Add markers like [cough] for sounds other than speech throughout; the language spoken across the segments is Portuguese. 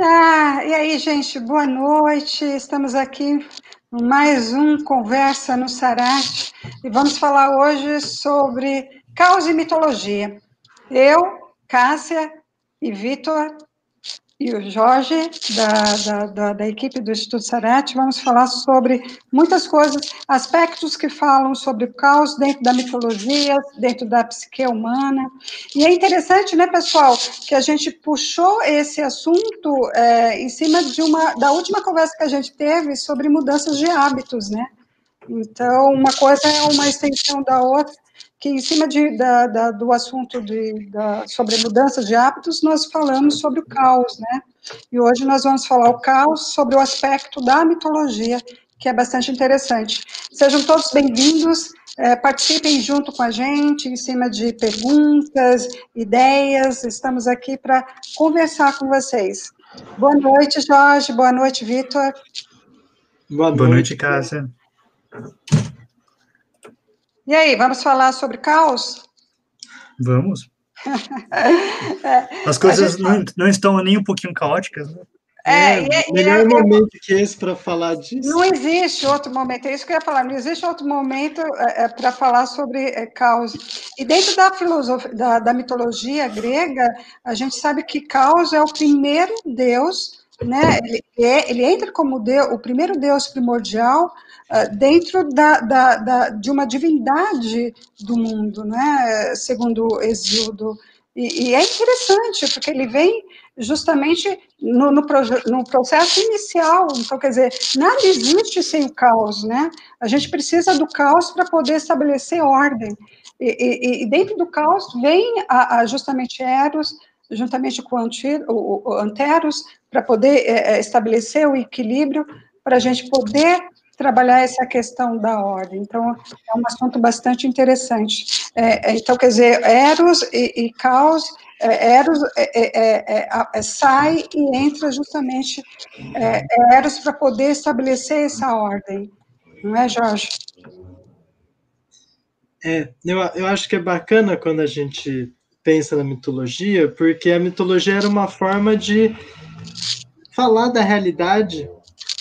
Ah, e aí, gente, boa noite. Estamos aqui em mais um Conversa no Sarate e vamos falar hoje sobre caos e mitologia. Eu, Cássia e Vitor e o Jorge, da, da, da, da, equipe do Instituto Sarete, vamos falar sobre muitas coisas, aspectos que falam sobre o caos dentro da mitologia, dentro da psique humana. E é interessante, né, pessoal, que a gente puxou esse assunto é, em cima de uma da última conversa que a gente teve sobre mudanças de hábitos, né? Então, uma coisa é uma extensão da outra que em cima de, da, da, do assunto de, da, sobre mudanças de hábitos, nós falamos sobre o caos, né? E hoje nós vamos falar o caos sobre o aspecto da mitologia, que é bastante interessante. Sejam todos bem-vindos, é, participem junto com a gente, em cima de perguntas, ideias, estamos aqui para conversar com vocês. Boa noite, Jorge, boa noite, Vitor. Boa noite, boa noite Cássia. E aí, vamos falar sobre caos? Vamos. [laughs] As coisas gente... não, não estão nem um pouquinho caóticas, né? É, é, melhor é, momento que esse para falar disso. Não existe outro momento, é isso que eu ia falar, não existe outro momento é, é para falar sobre é, caos. E dentro da filosofia, da, da, mitologia grega, a gente sabe que caos é o primeiro deus, né? Ele, é, ele entra como deus, o primeiro deus primordial dentro da, da, da, de uma divindade do mundo, né? segundo Exildo. E, e é interessante, porque ele vem justamente no, no, no, processo inicial. Então, quer dizer, nada existe sem o caos, né? A gente precisa do caos para poder estabelecer ordem. E, e, e, dentro do caos vem a, a justamente Eros, juntamente com o, o Anteros, para poder é, estabelecer o equilíbrio, para a gente poder trabalhar essa questão da ordem. Então, é um assunto bastante interessante. É, é então, quer dizer, Eros e, e Caos, é, Eros é, é, sai e entra justamente Eros para poder estabelecer essa ordem. Não é, Jorge? É, eu, eu acho que é bacana quando a gente pensa na mitologia, porque a mitologia era uma forma de falar da realidade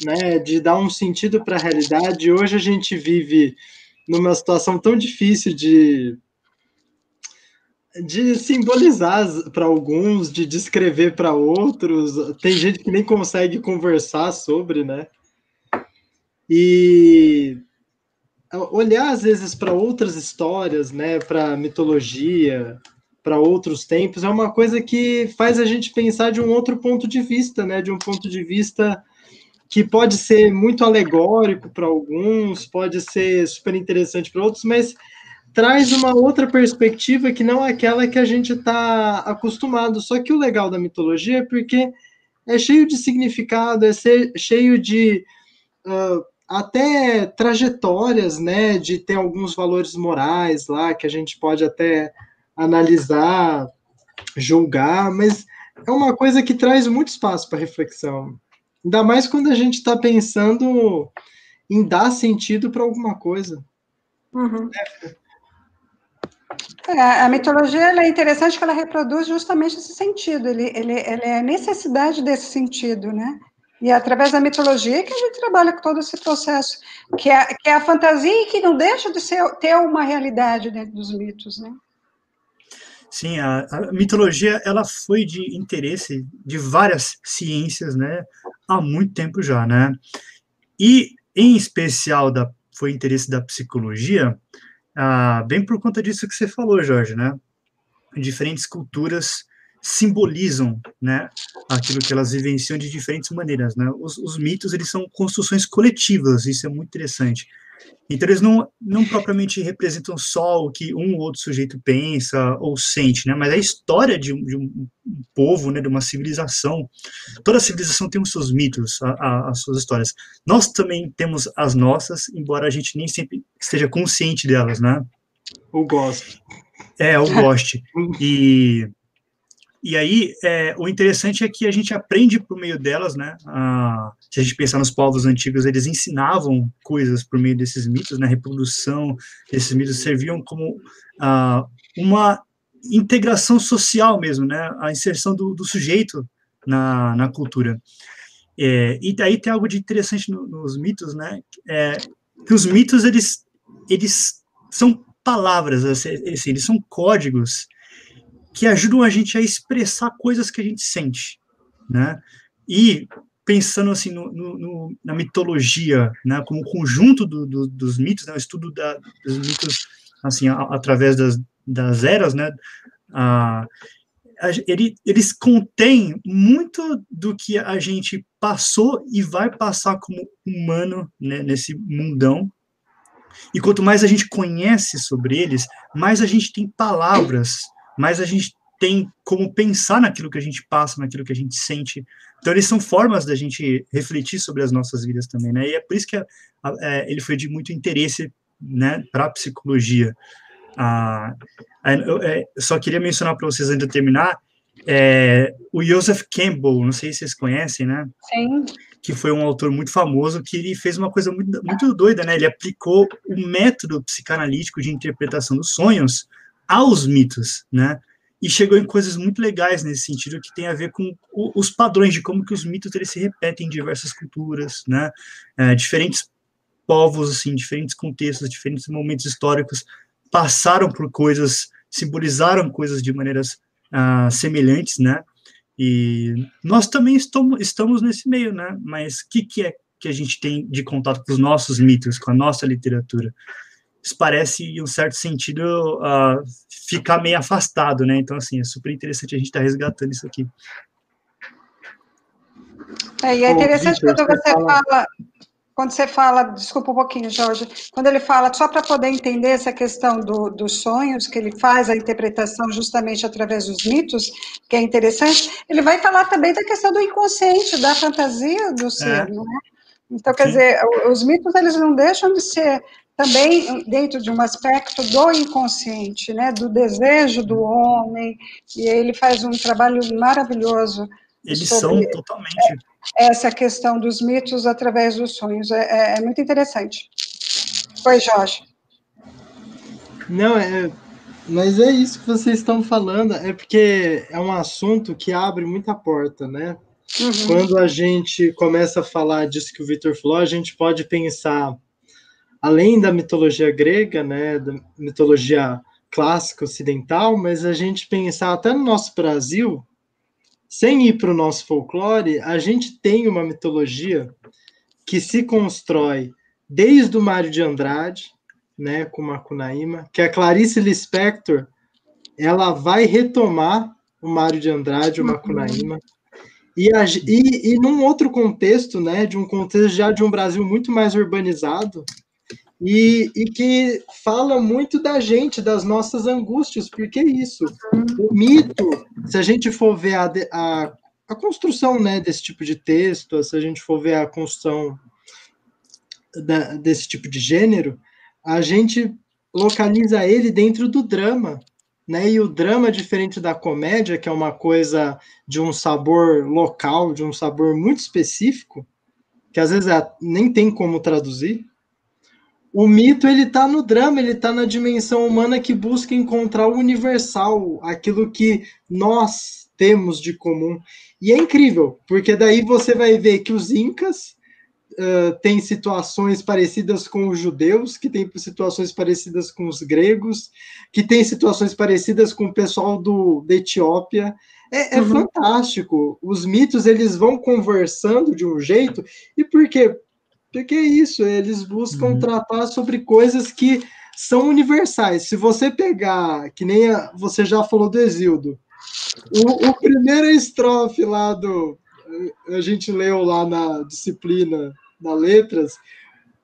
né, de dar um sentido para a realidade. Hoje a gente vive numa situação tão difícil de de simbolizar para alguns, de descrever para outros. Tem gente que nem consegue conversar sobre, né? E olhar às vezes para outras histórias, né, para mitologia, para outros tempos, é uma coisa que faz a gente pensar de um outro ponto de vista, né, de um ponto de vista que pode ser muito alegórico para alguns, pode ser super interessante para outros, mas traz uma outra perspectiva que não é aquela que a gente está acostumado. Só que o legal da mitologia é porque é cheio de significado, é cheio de uh, até trajetórias, né? De ter alguns valores morais lá que a gente pode até analisar, julgar, mas é uma coisa que traz muito espaço para reflexão. Ainda mais quando a gente está pensando em dar sentido para alguma coisa. Uhum. É, a mitologia é interessante porque ela reproduz justamente esse sentido, ele, ele, ele é a necessidade desse sentido, né? E é através da mitologia que a gente trabalha com todo esse processo, que é, que é a fantasia e que não deixa de ser, ter uma realidade dentro dos mitos, né? Sim, a, a, mitologia ela foi de interesse de várias ciências, né, há muito tempo já, né? E em especial da foi interesse da psicologia, ah, bem por conta disso que você falou, Jorge, né? Diferentes culturas simbolizam, né, aquilo que elas vivenciam de diferentes maneiras, né? Os, os mitos eles são construções coletivas, isso é muito interessante. Então, eles não, não propriamente representam só o que um ou outro sujeito pensa ou sente, né? mas a história de um, de um povo, né, de uma civilização. Toda civilização tem os seus mitos, a, a, as suas histórias. Nós também temos as nossas, embora a gente nem sempre esteja consciente delas, né? Ou goste. É, ou goste. E e aí, é, o interessante é que a gente aprende por meio delas, né? A, se a gente pensar nos povos antigos, eles ensinavam coisas por meio desses mitos, né? Reprodução desses mitos serviam como uma integração social mesmo, né? A inserção do, do sujeito na, na cultura. É, e daí tem algo de interessante no, nos mitos, né? É, que os mitos eles eles são palavras, assim, eles são códigos que ajudam a gente a expressar coisas que a gente sente, né? E pensando assim no, no, na mitologia, né, como conjunto do, do, dos mitos, né, o estudo da, dos mitos assim a, através das, das eras, né, a, a, ele, eles contêm muito do que a gente passou e vai passar como humano né, nesse mundão. E quanto mais a gente conhece sobre eles, mais a gente tem palavras, mais a gente tem como pensar naquilo que a gente passa, naquilo que a gente sente. Então, eles são formas da gente refletir sobre as nossas vidas também, né? E é por isso que a, a, é, ele foi de muito interesse, né, para a psicologia. Ah, eu, é, só queria mencionar para vocês antes de terminar, é, o Joseph Campbell, não sei se vocês conhecem, né? Sim. Que foi um autor muito famoso, que ele fez uma coisa muito, muito doida, né? Ele aplicou o método psicanalítico de interpretação dos sonhos aos mitos, né? e chegou em coisas muito legais nesse sentido que tem a ver com os padrões de como que os mitos eles se repetem em diversas culturas, né? É, diferentes povos, assim, diferentes contextos, diferentes momentos históricos passaram por coisas, simbolizaram coisas de maneiras ah, semelhantes, né? E nós também estamos, estamos nesse meio, né? Mas o que, que é que a gente tem de contato com os nossos mitos, com a nossa literatura? Isso parece, em um certo sentido, uh, ficar meio afastado, né? Então, assim, é super interessante a gente estar tá resgatando isso aqui. É, e é interessante quando você fala, quando você fala, desculpa um pouquinho, Jorge, quando ele fala, só para poder entender essa questão do, dos sonhos, que ele faz a interpretação justamente através dos mitos, que é interessante, ele vai falar também da questão do inconsciente, da fantasia do ser, é. não é? Então, quer Sim. dizer, os mitos, eles não deixam de ser também dentro de um aspecto do inconsciente, né, do desejo do homem, e ele faz um trabalho maravilhoso. Eles são totalmente. Essa questão dos mitos através dos sonhos, é, é, é muito interessante. Oi, Jorge. Não, é, mas é isso que vocês estão falando, é porque é um assunto que abre muita porta, né? Uhum. Quando a gente começa a falar disso que o Victor falou, a gente pode pensar além da mitologia grega, né, da mitologia clássica ocidental, mas a gente pensar até no nosso Brasil, sem ir para o nosso folclore, a gente tem uma mitologia que se constrói desde o Mário de Andrade, né, com Macunaíma, que a Clarice Lispector, ela vai retomar o Mário de Andrade, o uhum. Macunaíma, e, e, e num outro contexto, né, de um contexto já de um Brasil muito mais urbanizado, e, e que fala muito da gente, das nossas angústias, porque é isso. O mito, se a gente for ver a, a, a construção né, desse tipo de texto, se a gente for ver a construção da, desse tipo de gênero, a gente localiza ele dentro do drama, né? E o drama, diferente da comédia, que é uma coisa de um sabor local, de um sabor muito específico, que às vezes é, nem tem como traduzir, o mito ele tá no drama, ele tá na dimensão humana que busca encontrar o universal, aquilo que nós temos de comum. E é incrível, porque daí você vai ver que os incas uh, têm situações parecidas com os judeus, que têm situações parecidas com os gregos, que têm situações parecidas com o pessoal do, da Etiópia. É, é uhum. fantástico. Os mitos eles vão conversando de um jeito, e por quê? Porque é isso, eles buscam uhum. tratar sobre coisas que são universais. Se você pegar, que nem a, você já falou do Exildo, o, o primeiro estrofe lá do. A gente leu lá na disciplina da letras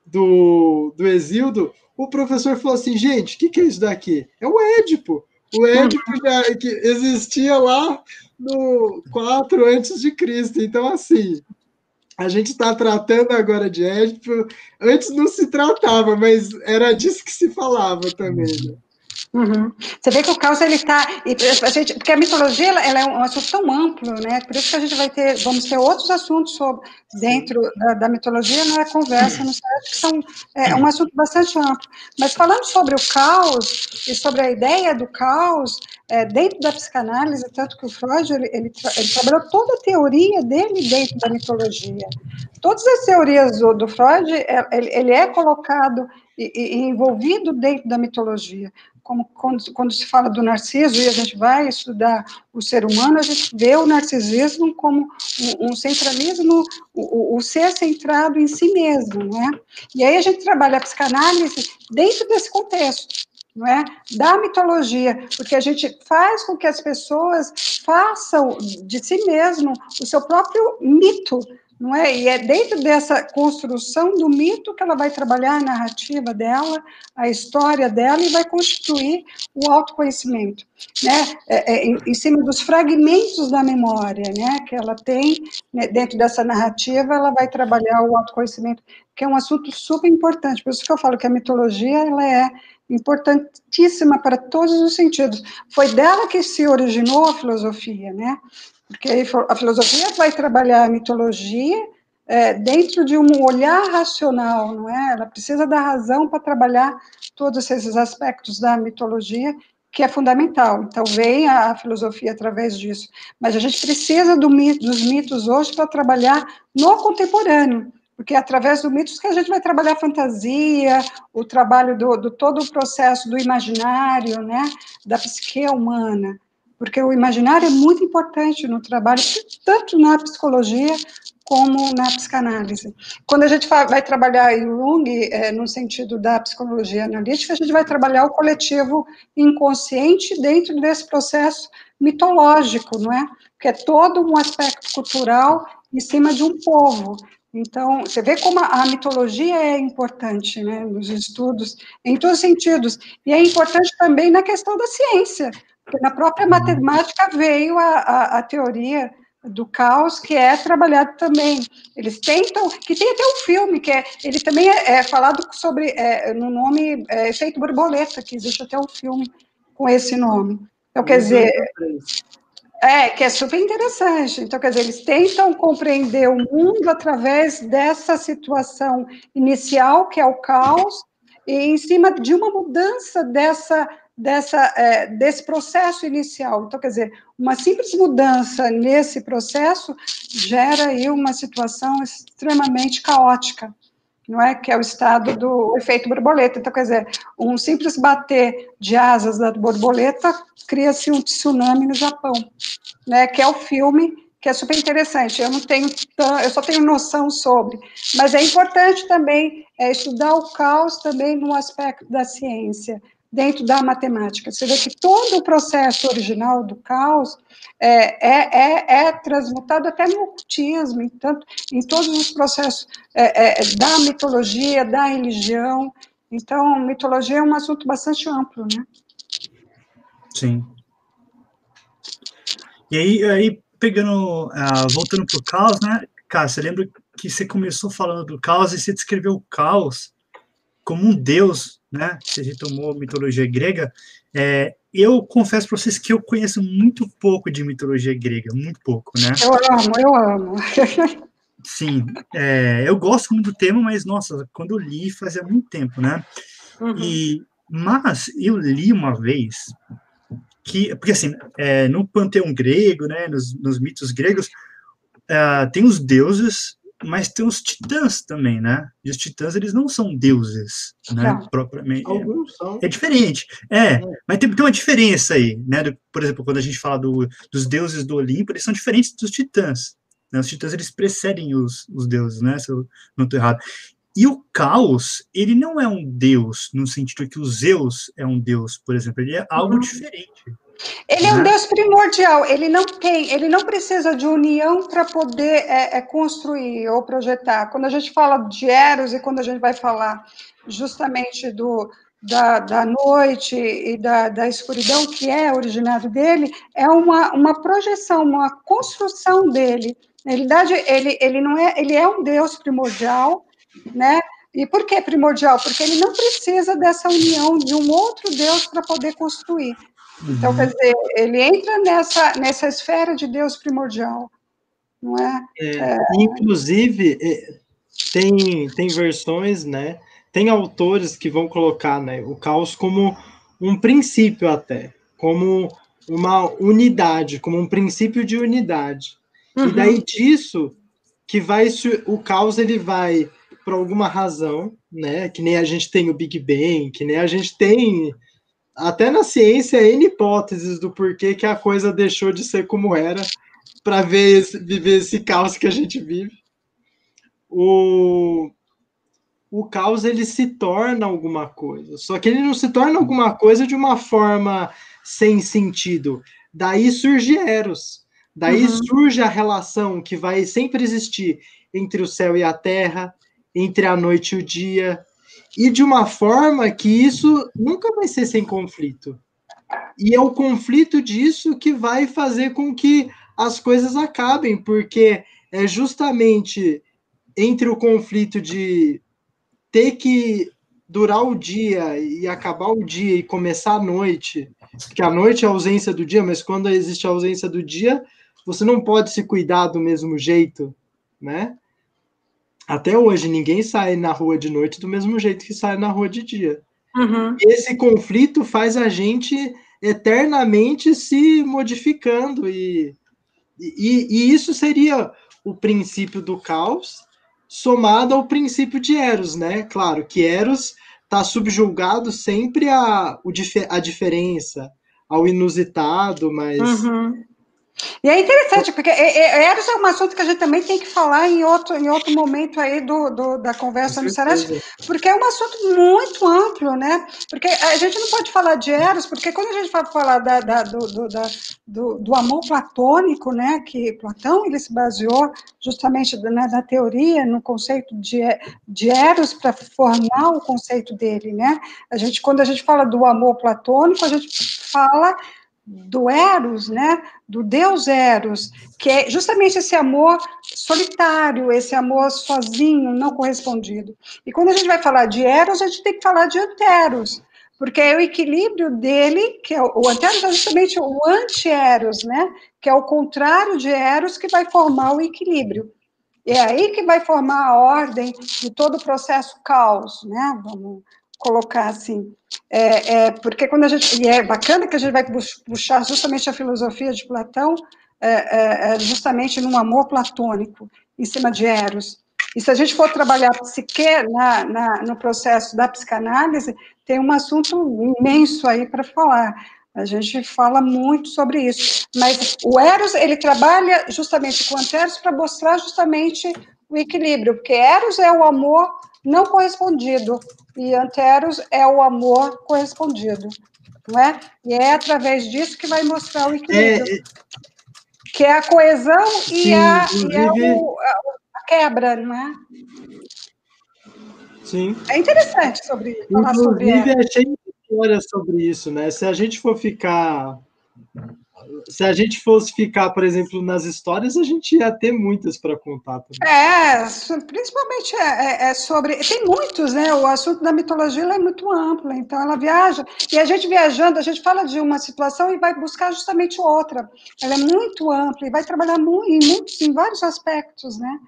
do, do Exildo, o professor falou assim: gente, o que, que é isso daqui? É o Édipo. O Édipo já que existia lá no 4 antes de Cristo. Então, assim, a gente está tratando agora de Édipo. Antes não se tratava, mas era disso que se falava também. Né? Uhum. Você vê que o caos ele está, porque a mitologia ela, é um assunto tão amplo, né? Por isso que a gente vai ter, vamos ter outros assuntos sobre dentro da, da mitologia, não é conversa, não sei, que são é, um assunto bastante amplo. Mas falando sobre o caos e sobre a ideia do caos é, dentro da psicanálise, tanto que o Freud ele, ele, ele, trabalhou toda a teoria dele dentro da mitologia. Todas as teorias do, do Freud, é, ele, ele é colocado e, e envolvido dentro da mitologia como quando, quando, se fala do narciso e a gente vai estudar o ser humano, a gente vê o narcisismo como um, centralismo, o, o, ser centrado em si mesmo, né? E aí a gente trabalha a psicanálise dentro desse contexto, não é? Da mitologia, porque a gente faz com que as pessoas façam de si mesmo o seu próprio mito, não é? E é dentro dessa construção do mito que ela vai trabalhar a narrativa dela, a história dela e vai constituir o autoconhecimento, né? É, é, em, cima dos fragmentos da memória, né? Que ela tem né? dentro dessa narrativa, ela vai trabalhar o autoconhecimento, que é um assunto super importante. Por isso que eu falo que a mitologia ela é importantíssima para todos os sentidos. Foi dela que se originou a filosofia, né? Porque a filosofia vai trabalhar a mitologia é, dentro de um olhar racional, não é? Ela precisa da razão para trabalhar todos esses aspectos da mitologia, que é fundamental. Então, vem a, filosofia através disso. Mas a gente precisa do mito, dos mitos hoje para trabalhar no contemporâneo, porque é através do mitos que a gente vai trabalhar a fantasia, o trabalho do, do todo o processo do imaginário, né, da psique humana porque o imaginário é muito importante no trabalho, tanto na psicologia como na psicanálise. Quando a gente vai trabalhar Jung, é, no sentido da psicologia analítica, a gente vai trabalhar o coletivo inconsciente dentro desse processo mitológico, não é? Que é todo um aspecto cultural em cima de um povo. Então, você vê como a, mitologia é importante, né, nos estudos, em todos os sentidos. E é importante também na questão da ciência, na própria matemática veio a, a, a teoria do caos, que é trabalhado também. Eles tentam, que tem até um filme, que é, ele também é, é falado sobre, é, no nome é, Efeito Borboleta, que existe até um filme com esse nome. Então, quer dizer, é, que é super interessante. Então, quer dizer, eles tentam compreender o mundo através dessa situação inicial, que é o caos, e em cima de uma mudança dessa dessa, é, desse processo inicial. Então, quer dizer, uma simples mudança nesse processo gera aí uma situação extremamente caótica, não é? Que é o estado do efeito borboleta. Então, quer dizer, um simples bater de asas da borboleta cria-se um tsunami no Japão, né? Que é o filme que é super interessante. Eu não tenho, eu só tenho noção sobre, mas é importante também é, estudar o caos também no aspecto da ciência dentro da matemática. Você vê que todo o processo original do caos é, é, é, é transmutado até no ocultismo, em, tanto, em todos os processos é, é, da mitologia, da religião. Então, mitologia é um assunto bastante amplo, né? Sim. E aí, aí pegando, uh, voltando para o caos, né, você lembra que você começou falando do caos e você descreveu o caos como um deus né? Você retomou mitologia grega. É, eu confesso para vocês que eu conheço muito pouco de mitologia grega, muito pouco, né? Eu amo, eu amo. [laughs] Sim, é, eu gosto muito do tema, mas nossa, quando eu li fazia muito tempo, né? Uhum. E mas eu li uma vez que, porque assim, é, no panteão grego, né, nos, nos mitos gregos, uh, tem os deuses mas tem os titãs também, né? E os titãs, eles não são deuses, né? Propriamente. Alguns são. É diferente. É, é, mas tem, tem uma diferença aí, né? Do, por exemplo, quando a gente fala do, dos deuses do Olimpo, eles são diferentes dos titãs. Né? Os titãs, eles precedem os, os deuses, né? Se eu não estou errado. E o caos, ele não é um deus, no sentido que o Zeus é um deus, por exemplo. Ele é algo uhum. diferente. Ele é um né? Deus primordial, ele não tem, ele não precisa de união para poder é, é, construir ou projetar. Quando a gente fala de Eros e quando a gente vai falar justamente do, da, da noite e da, da escuridão, que é originado dele, é uma, uma projeção, uma construção dele. Na realidade, ele, ele não é, ele é um Deus primordial, né? E por que primordial? Porque ele não precisa dessa união de um outro Deus para poder construir. Então, quer dizer, ele entra nessa, nessa esfera de Deus primordial, não é? é, é... Inclusive, é, tem, tem versões, né? Tem autores que vão colocar né, o caos como um princípio até, como uma unidade, como um princípio de unidade. Uhum. E daí disso que vai o caos ele vai por alguma razão, né? Que nem a gente tem o Big Bang, que nem a gente tem até na ciência N hipóteses do porquê que a coisa deixou de ser como era para ver viver esse caos que a gente vive. O o caos ele se torna alguma coisa, só que ele não se torna alguma coisa de uma forma sem sentido. Daí surge Eros. Daí uhum. surge a relação que vai sempre existir entre o céu e a terra, entre a noite e o dia, e de uma forma que isso nunca vai ser sem conflito. E é o conflito disso que vai fazer com que as coisas acabem, porque é justamente entre o conflito de ter que durar o dia e acabar o dia e começar a noite, que a noite é a ausência do dia, mas quando existe a ausência do dia, você não pode se cuidar do mesmo jeito, né? Até hoje, ninguém sai na rua de noite do mesmo jeito que sai na rua de dia. Uhum. Esse conflito faz a gente eternamente se modificando, e, e, e isso seria o princípio do caos somado ao princípio de Eros, né? Claro que Eros está subjulgado sempre a, a diferença, ao inusitado, mas uhum. E é interessante, porque Eros é um assunto que a gente também tem que falar em outro, em outro momento aí do, do da conversa no Sarate, porque é um assunto muito amplo, né? Porque a gente não pode falar de Eros, porque quando a gente vai falar da, da, do, do, da, do, do, amor platônico, né, que Platão ele se baseou justamente né, na teoria, no conceito de, de Eros para formar o conceito dele, né? A gente, quando a gente fala do amor platônico, a gente fala do Eros, né, do Deus Eros, que é justamente esse amor solitário, esse amor sozinho, não correspondido. E quando a gente vai falar de Eros, a gente tem que falar de Anteros, porque é o equilíbrio dele, que é o, Anteros é justamente o anti-Eros, né, que é o contrário de Eros que vai formar o equilíbrio. É aí que vai formar a ordem de todo o processo caos, né, vamos colocar assim. É, é, porque quando a gente. E é bacana que a gente vai puxar justamente a filosofia de Platão, é, é, é, justamente num amor platônico, em cima de Eros. E se a gente for trabalhar psique na, na, no processo da psicanálise, tem um assunto imenso aí para falar. A gente fala muito sobre isso. Mas o Eros, ele trabalha justamente com Anteros para mostrar justamente o equilíbrio, porque Eros é o amor não correspondido e Anteros é o amor correspondido, não é? E é através disso que vai mostrar o equilíbrio, é, é... que é a coesão Sim, e, a, e a, o, a, quebra, não é? Sim. É interessante sobre falar inclusive, sobre. Inclusive, é cheio de histórias sobre isso, né? Se a gente for ficar se a gente fosse ficar, por exemplo, nas histórias, a gente ia ter muitas para contar também. É, principalmente é, é, é, sobre. Tem muitos, né? O assunto da mitologia é muito amplo, então ela viaja. E a gente viajando, a gente fala de uma situação e vai buscar justamente outra. Ela é muito ampla e vai trabalhar muito, em, muitos, em vários aspectos, né?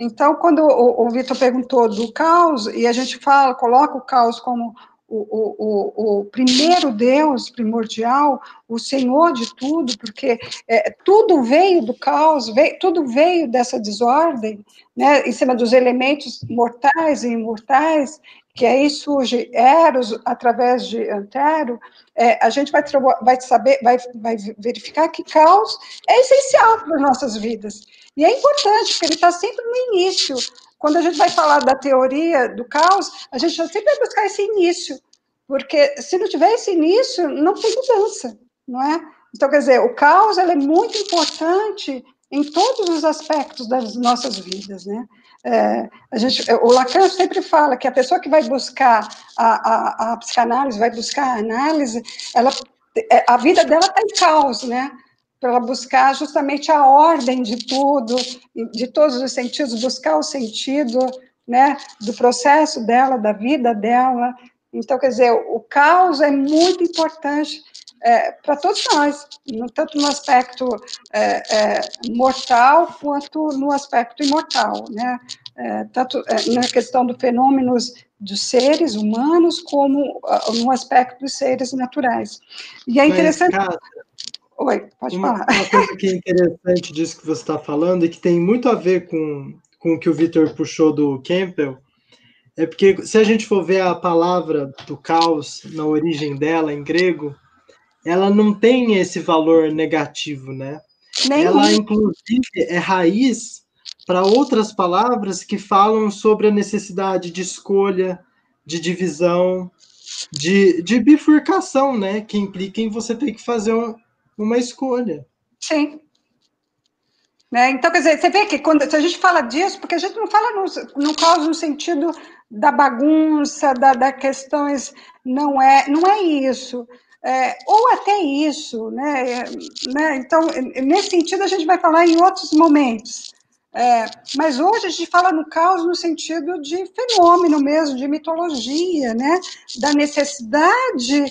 Então, quando o, o Vitor perguntou do caos, e a gente fala, coloca o caos como o, o, o, primeiro Deus primordial, o Senhor de tudo, porque é, tudo veio do caos, veio, tudo veio dessa desordem, né, em cima dos elementos mortais e imortais, que aí surge Eros através de Antero, é, a gente vai, vai saber, vai, vai verificar que caos é essencial para as nossas vidas. E é importante, porque ele está sempre no início, quando a gente vai falar da teoria do caos, a gente sempre vai buscar esse início, porque se não tiver esse início, não tem mudança, não é? Então, quer dizer, o caos é muito importante em todos os aspectos das nossas vidas, né? É, a gente, o Lacan sempre fala que a pessoa que vai buscar a, a, a psicanálise, vai buscar a análise, ela, é, a vida dela está em caos, né? Para buscar justamente a ordem de tudo, de todos os sentidos, buscar o sentido, né, do processo dela, da vida dela. Então, quer dizer, o caos é muito importante é, para todos nós, tanto no aspecto é, é, mortal quanto no aspecto imortal, né? É, tanto é, na questão dos fenômenos dos seres humanos como uh, no aspecto dos seres naturais. E é interessante. Mas, Oi, pode uma, falar. Uma coisa que é interessante disso que você está falando e que tem muito a ver com, com o que o Victor puxou do Campbell é porque se a gente for ver a palavra do caos na origem dela em grego, ela não tem esse valor negativo, né? Ela, inclusive, é raiz para outras palavras que falam sobre a necessidade de escolha, de divisão, de, de bifurcação, né? Que implica em você ter que fazer uma escolha. Sim. Né? Então, quer dizer, você vê que quando se a gente fala disso, porque a gente não fala no, no caos no sentido da bagunça, da, da questões, não é, não é isso. É, ou até isso, né? né? Então, nesse sentido, a gente vai falar em outros momentos. É, mas hoje a gente fala no caos no sentido de fenômeno mesmo, de mitologia, né? da necessidade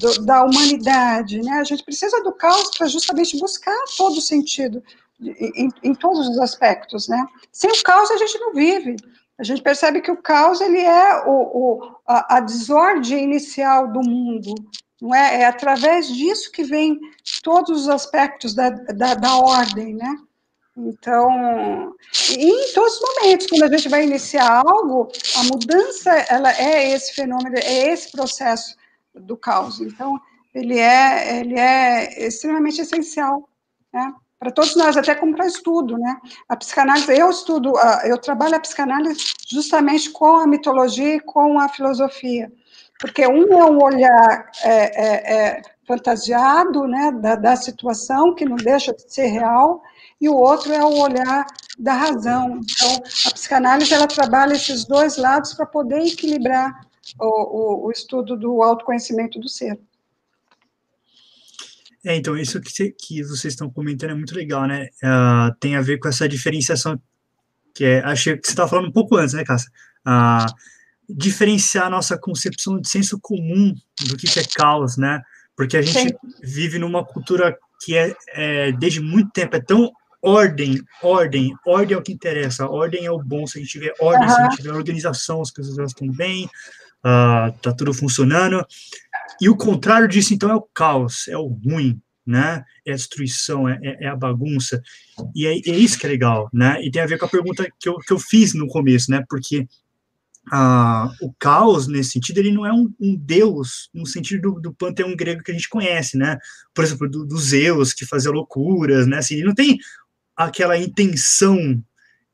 do, da humanidade. Né? A gente precisa do caos para justamente buscar todo o sentido, em, em, todos os aspectos. Né? Sem o caos a gente não vive. A gente percebe que o caos ele é o, o a, a desordem inicial do mundo, não é? É através disso que vem todos os aspectos da, da, da ordem, né? Então, em todos os momentos, quando a gente vai iniciar algo, a mudança, ela é esse fenômeno, é esse processo do caos. Então, ele é, ele é extremamente essencial, né? Para todos nós, até como para estudo, né? A psicanálise, eu estudo, eu trabalho a psicanálise justamente com a mitologia e com a filosofia porque um é um olhar é, é, é, fantasiado né, da, da, situação, que não deixa de ser real, e o outro é o olhar da razão. Então, a psicanálise ela trabalha esses dois lados para poder equilibrar o, o, o, estudo do autoconhecimento do ser. É, então, isso que, que vocês estão comentando é muito legal, né? Uh, tem a ver com essa diferenciação que é, achei que você estava falando um pouco antes, né, Cássia? Uh, diferenciar a nossa concepção de senso comum do que, é caos, né? Porque a gente Sim. vive numa cultura que é, é, desde muito tempo, é tão ordem, ordem, ordem é o que interessa, ordem é o bom, se a gente tiver ordem, uhum. se a gente tiver organização, as coisas estão bem, uh, tá tudo funcionando, e o contrário disso, então, é o caos, é o ruim, né, é a destruição, é, é, é a bagunça, e é, é, isso que é legal, né, e tem a ver com a pergunta que eu, que eu fiz no começo, né, porque ah, o caos, nesse sentido, ele não é um, um deus no sentido do, do, panteão grego que a gente conhece, né? Por exemplo, do, do Zeus, que fazia loucuras, né? Assim, ele não tem aquela intenção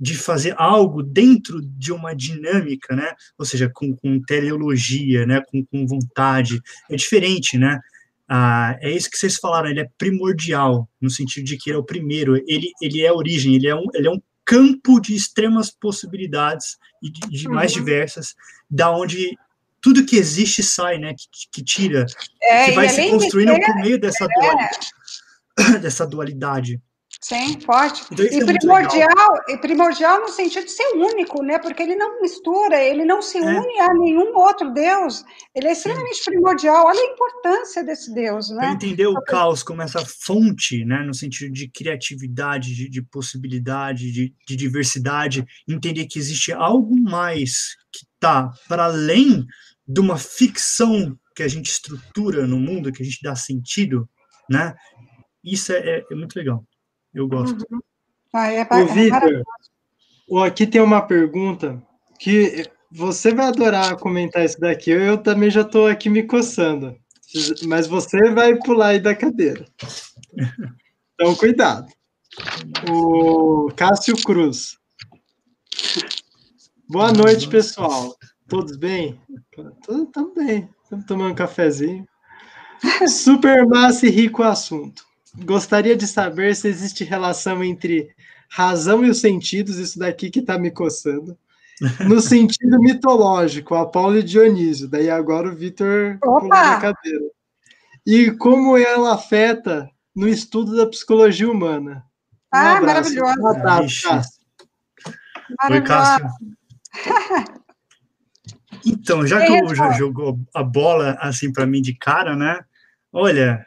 de fazer algo dentro de uma dinâmica, né? Ou seja, com, com teleologia, né? Com, com vontade. É diferente, né? Ah, é isso que vocês falaram, ele é primordial, no sentido de que ele é o primeiro, ele, ele é a origem, ele é um, ele é um campo de extremas possibilidades e de, de mais uhum. diversas, da onde tudo que existe sai, né? Que, que tira, é, que vai se construindo ter, por meio dessa, é. dualidade, [clears throat] dessa dualidade. Sim, forte. Então, e, é primordial, e primordial no sentido de ser único, né? Porque ele não mistura, ele não se é. une a nenhum outro Deus. Ele é extremamente Sim. primordial. Olha a importância desse Deus, né? Entender o caos como essa fonte, né? No sentido de criatividade, de, de possibilidade, de, de diversidade. Entender que existe algo mais que está para além de uma ficção que a gente estrutura no mundo, que a gente dá sentido, né? Isso é, é, é muito legal. Eu gosto. Uhum. Ah, é, Ô, Vitor, aqui tem uma pergunta que você vai adorar comentar isso daqui. Eu, eu também já estou aqui me coçando. Mas você vai pular aí da cadeira. Então, cuidado. O Cássio Cruz. Boa noite, pessoal. Todos bem? Estamos bem. Estamos tomando um cafezinho. Super massa e rico assunto gostaria de saber se existe relação entre razão e os sentidos, isso daqui que está me coçando, no [laughs] sentido mitológico, Apolo e Dionísio, daí agora o Vitor pulou na cadeira. E como ela afeta no estudo da psicologia humana. Um ah, abraço. maravilhoso. Um abraço, Cássio. Oi, Cássio. [laughs] Então, já que o já jogou a bola assim para mim de cara, né? Olha,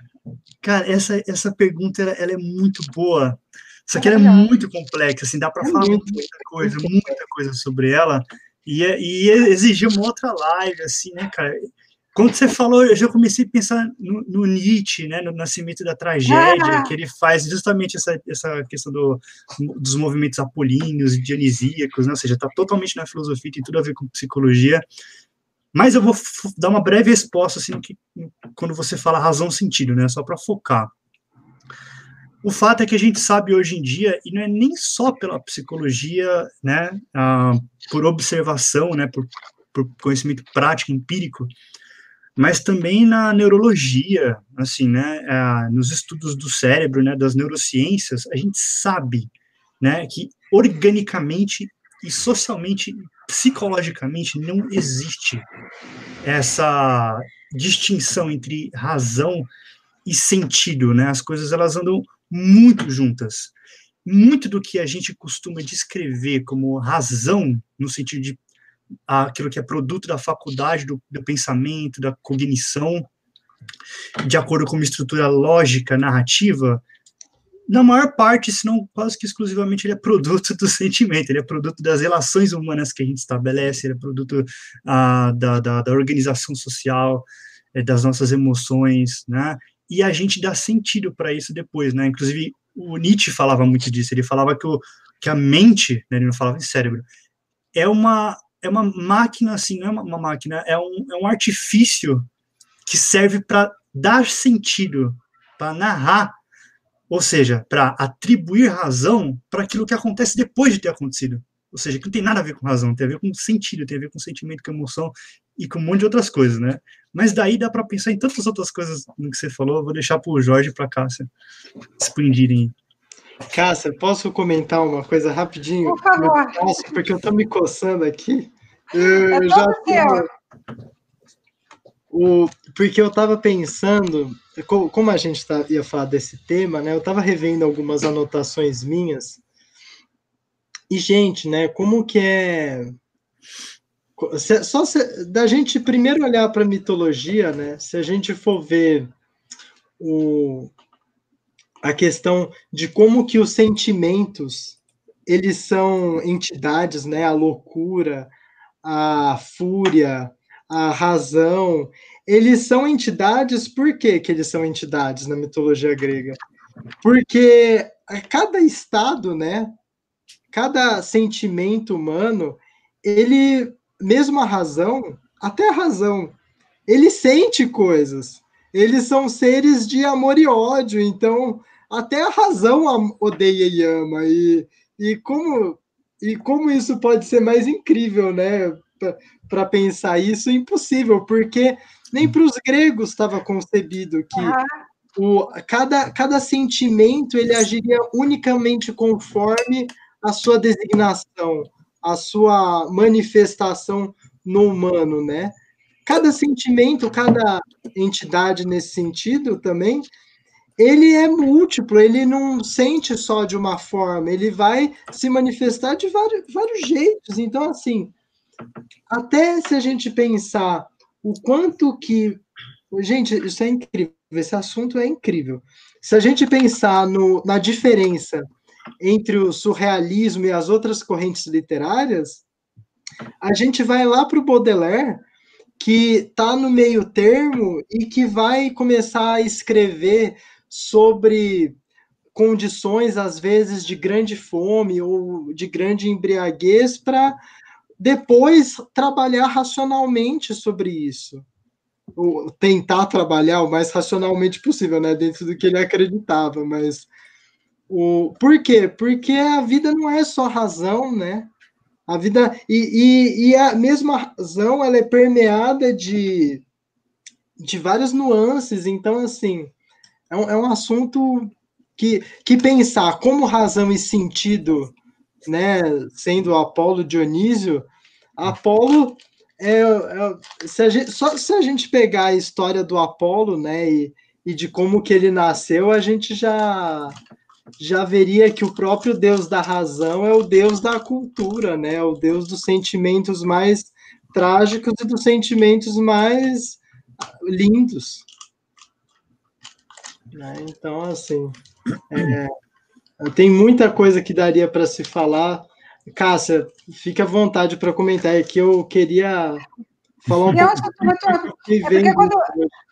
cara, essa, essa pergunta ela, ela é muito boa. Só que ela é muito complexa, assim, dá para falar muita coisa, muita coisa sobre ela. E, é, e exigir uma outra live, assim, né, cara? Quando você falou, eu já comecei a pensar no, no Nietzsche, né, no nascimento da tragédia, ah. que ele faz justamente essa, essa questão do, dos movimentos apolíneos e dionisíacos, né, ou seja, está totalmente na filosofia, tem tudo a ver com psicologia. Mas eu vou dar uma breve resposta, assim, que, quando você fala razão-sentido, né, só para focar. O fato é que a gente sabe hoje em dia, e não é nem só pela psicologia, né, ah, por observação, né, por, por conhecimento prático, empírico, mas também na neurologia, assim, né, é, nos estudos do cérebro, né, das neurociências, a gente sabe, né, que organicamente e socialmente, psicologicamente, não existe essa distinção entre razão e sentido, né, as coisas elas andam muito juntas. Muito do que a gente costuma descrever como razão, no sentido de aquilo que é produto da faculdade do, do pensamento, da cognição, de acordo com uma estrutura lógica, narrativa, na maior parte, se não quase que exclusivamente, ele é produto [laughs] do sentimento, ele é produto das relações humanas que a gente estabelece, ele é produto ah, da, da, da, organização social, é, das nossas emoções, né? E a gente dá sentido para isso depois, né? Inclusive, o Nietzsche falava muito disso, ele falava que, o, que a mente, né, ele não falava em cérebro, é uma é uma máquina, assim, não é uma, uma máquina, é um, é um artifício que serve para dar sentido, para narrar, ou seja, para atribuir razão para aquilo que acontece depois de ter acontecido. Ou seja, que não tem nada a ver com razão, tem a ver com sentido, tem a ver com sentimento, com emoção e com um monte de outras coisas, né? Mas daí dá para pensar em tantas outras coisas no que você falou. Eu vou deixar para o Jorge e para a Cássia expandirem. Cássia, posso comentar uma coisa rapidinho? Por favor. Posso, porque eu estou me coçando aqui. Eu é já tô... o, porque eu estava pensando, como a gente tá, ia falar desse tema, né? Eu estava revendo algumas anotações minhas. E, gente, né, como que é. Só se, da gente primeiro olhar para a mitologia, né? Se a gente for ver o, a questão de como que os sentimentos eles são entidades, né? A loucura, a fúria, a razão, eles são entidades, por que, que eles são entidades na mitologia grega? Porque cada estado, né? Cada sentimento humano, ele, mesmo a razão, até a razão, ele sente coisas. Eles são seres de amor e ódio, então até a razão odeia e ama. E, e, como, e como isso pode ser mais incrível, né? Para pensar isso, impossível, porque nem para os gregos estava concebido que o, cada, cada sentimento ele agiria unicamente conforme a sua designação, a sua manifestação no humano, né? Cada sentimento, cada entidade nesse sentido também ele é múltiplo, ele não sente só de uma forma, ele vai se manifestar de vários, vários jeitos. Então, assim, até se a gente pensar o quanto que. Gente, isso é incrível, esse assunto é incrível. Se a gente pensar no, na diferença entre o surrealismo e as outras correntes literárias, a gente vai lá para o Baudelaire, que está no meio termo e que vai começar a escrever sobre condições, às vezes, de grande fome ou de grande embriaguez, para depois trabalhar racionalmente sobre isso. Ou tentar trabalhar o mais racionalmente possível, né? Dentro do que ele acreditava, mas. O... Por quê? Porque a vida não é só razão, né? A vida. E, e, e a mesma razão ela é permeada de, de várias nuances. Então, assim, é um, é um assunto que, que pensar como razão e sentido, né, sendo Apolo Dionísio, Apolo é, é se a gente, só se a gente pegar a história do Apolo, né, e, e de como que ele nasceu, a gente já já veria que o próprio Deus da razão é o Deus da cultura, né? O Deus dos sentimentos mais trágicos e dos sentimentos mais lindos. Né? Então, assim, é, tem muita coisa que daria para se falar. Cássia, fique à vontade para comentar. É que eu queria falar um pouco. é porque quando,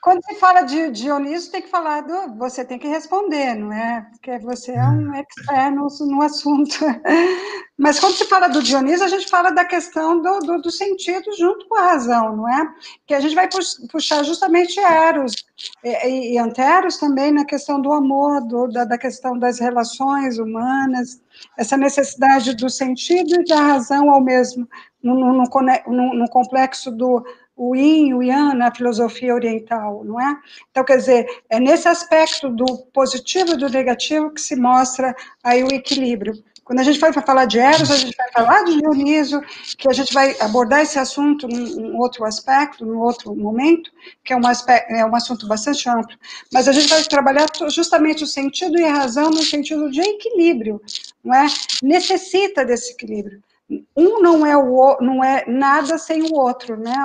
quando se fala de Dionísio, tem que falar do. Você tem que responder, não é? Porque você é um expert no, no assunto. [laughs] Mas quando se fala do Dionísio, a gente fala da questão do, do, do sentido junto com a razão, não é? Que a gente vai puxar justamente Eros e, e Anteros também na questão do amor, do, da, da questão das relações humanas, essa necessidade do sentido e da razão ao mesmo, no, no, no, no complexo do o yin, o yang na filosofia oriental, não é? Então, quer dizer, é nesse aspecto do positivo e do negativo que se mostra aí o equilíbrio. Quando a gente vai falar de Eros, a gente vai falar de Dionísio, que a gente vai abordar esse assunto num outro aspecto, num outro momento, que é um, aspecto, é um assunto bastante amplo. Mas a gente vai trabalhar justamente o sentido e a razão no sentido de equilíbrio, não é? Necessita desse equilíbrio um não é o não é nada sem o outro, né?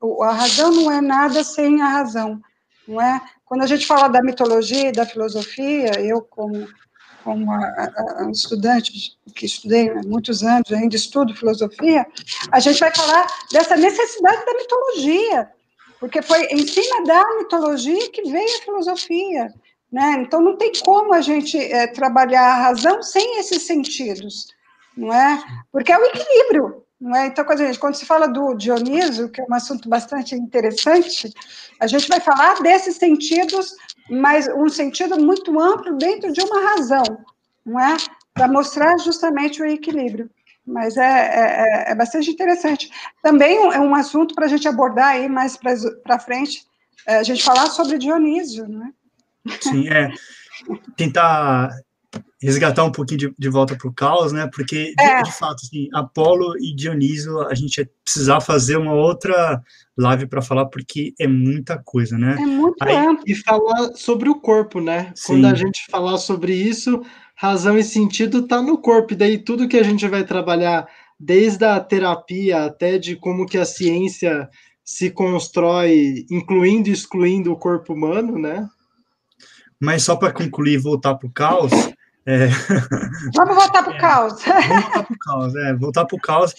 O, a razão não é nada sem a razão, não é? Quando a gente fala da mitologia da filosofia, eu como como a, a estudante que estudei há muitos anos, ainda estudo filosofia, a gente vai falar dessa necessidade da mitologia, porque foi em cima da mitologia que veio a filosofia, né? Então não tem como a gente é, trabalhar a razão sem esses sentidos não é? Porque é o equilíbrio, não é? Então, quando, gente, quando se fala do Dioniso, que é um assunto bastante interessante, a gente vai falar desses sentidos, mas um sentido muito amplo dentro de uma razão, não é? Para mostrar justamente o equilíbrio. Mas é, é, é bastante interessante. Também é um assunto para a gente abordar aí mais para frente, é, a gente falar sobre Dionísio, não é? Sim, é. Tentar resgatar um pouquinho de, de volta para o caos, né? Porque, de, é. de, fato, assim, Apolo e Dioniso, a gente ia precisar fazer uma outra live para falar, porque é muita coisa, né? É muito Aí, amplo. E falar sobre o corpo, né? Sim. Quando a gente falar sobre isso, razão e sentido está no corpo, e daí tudo que a gente vai trabalhar, desde a terapia até de como que a ciência se constrói, incluindo e excluindo o corpo humano, né? Mas só para concluir e voltar para o caos, é... Vamos voltar para o é, caos. Vamos voltar para o caos, é, voltar para o caos.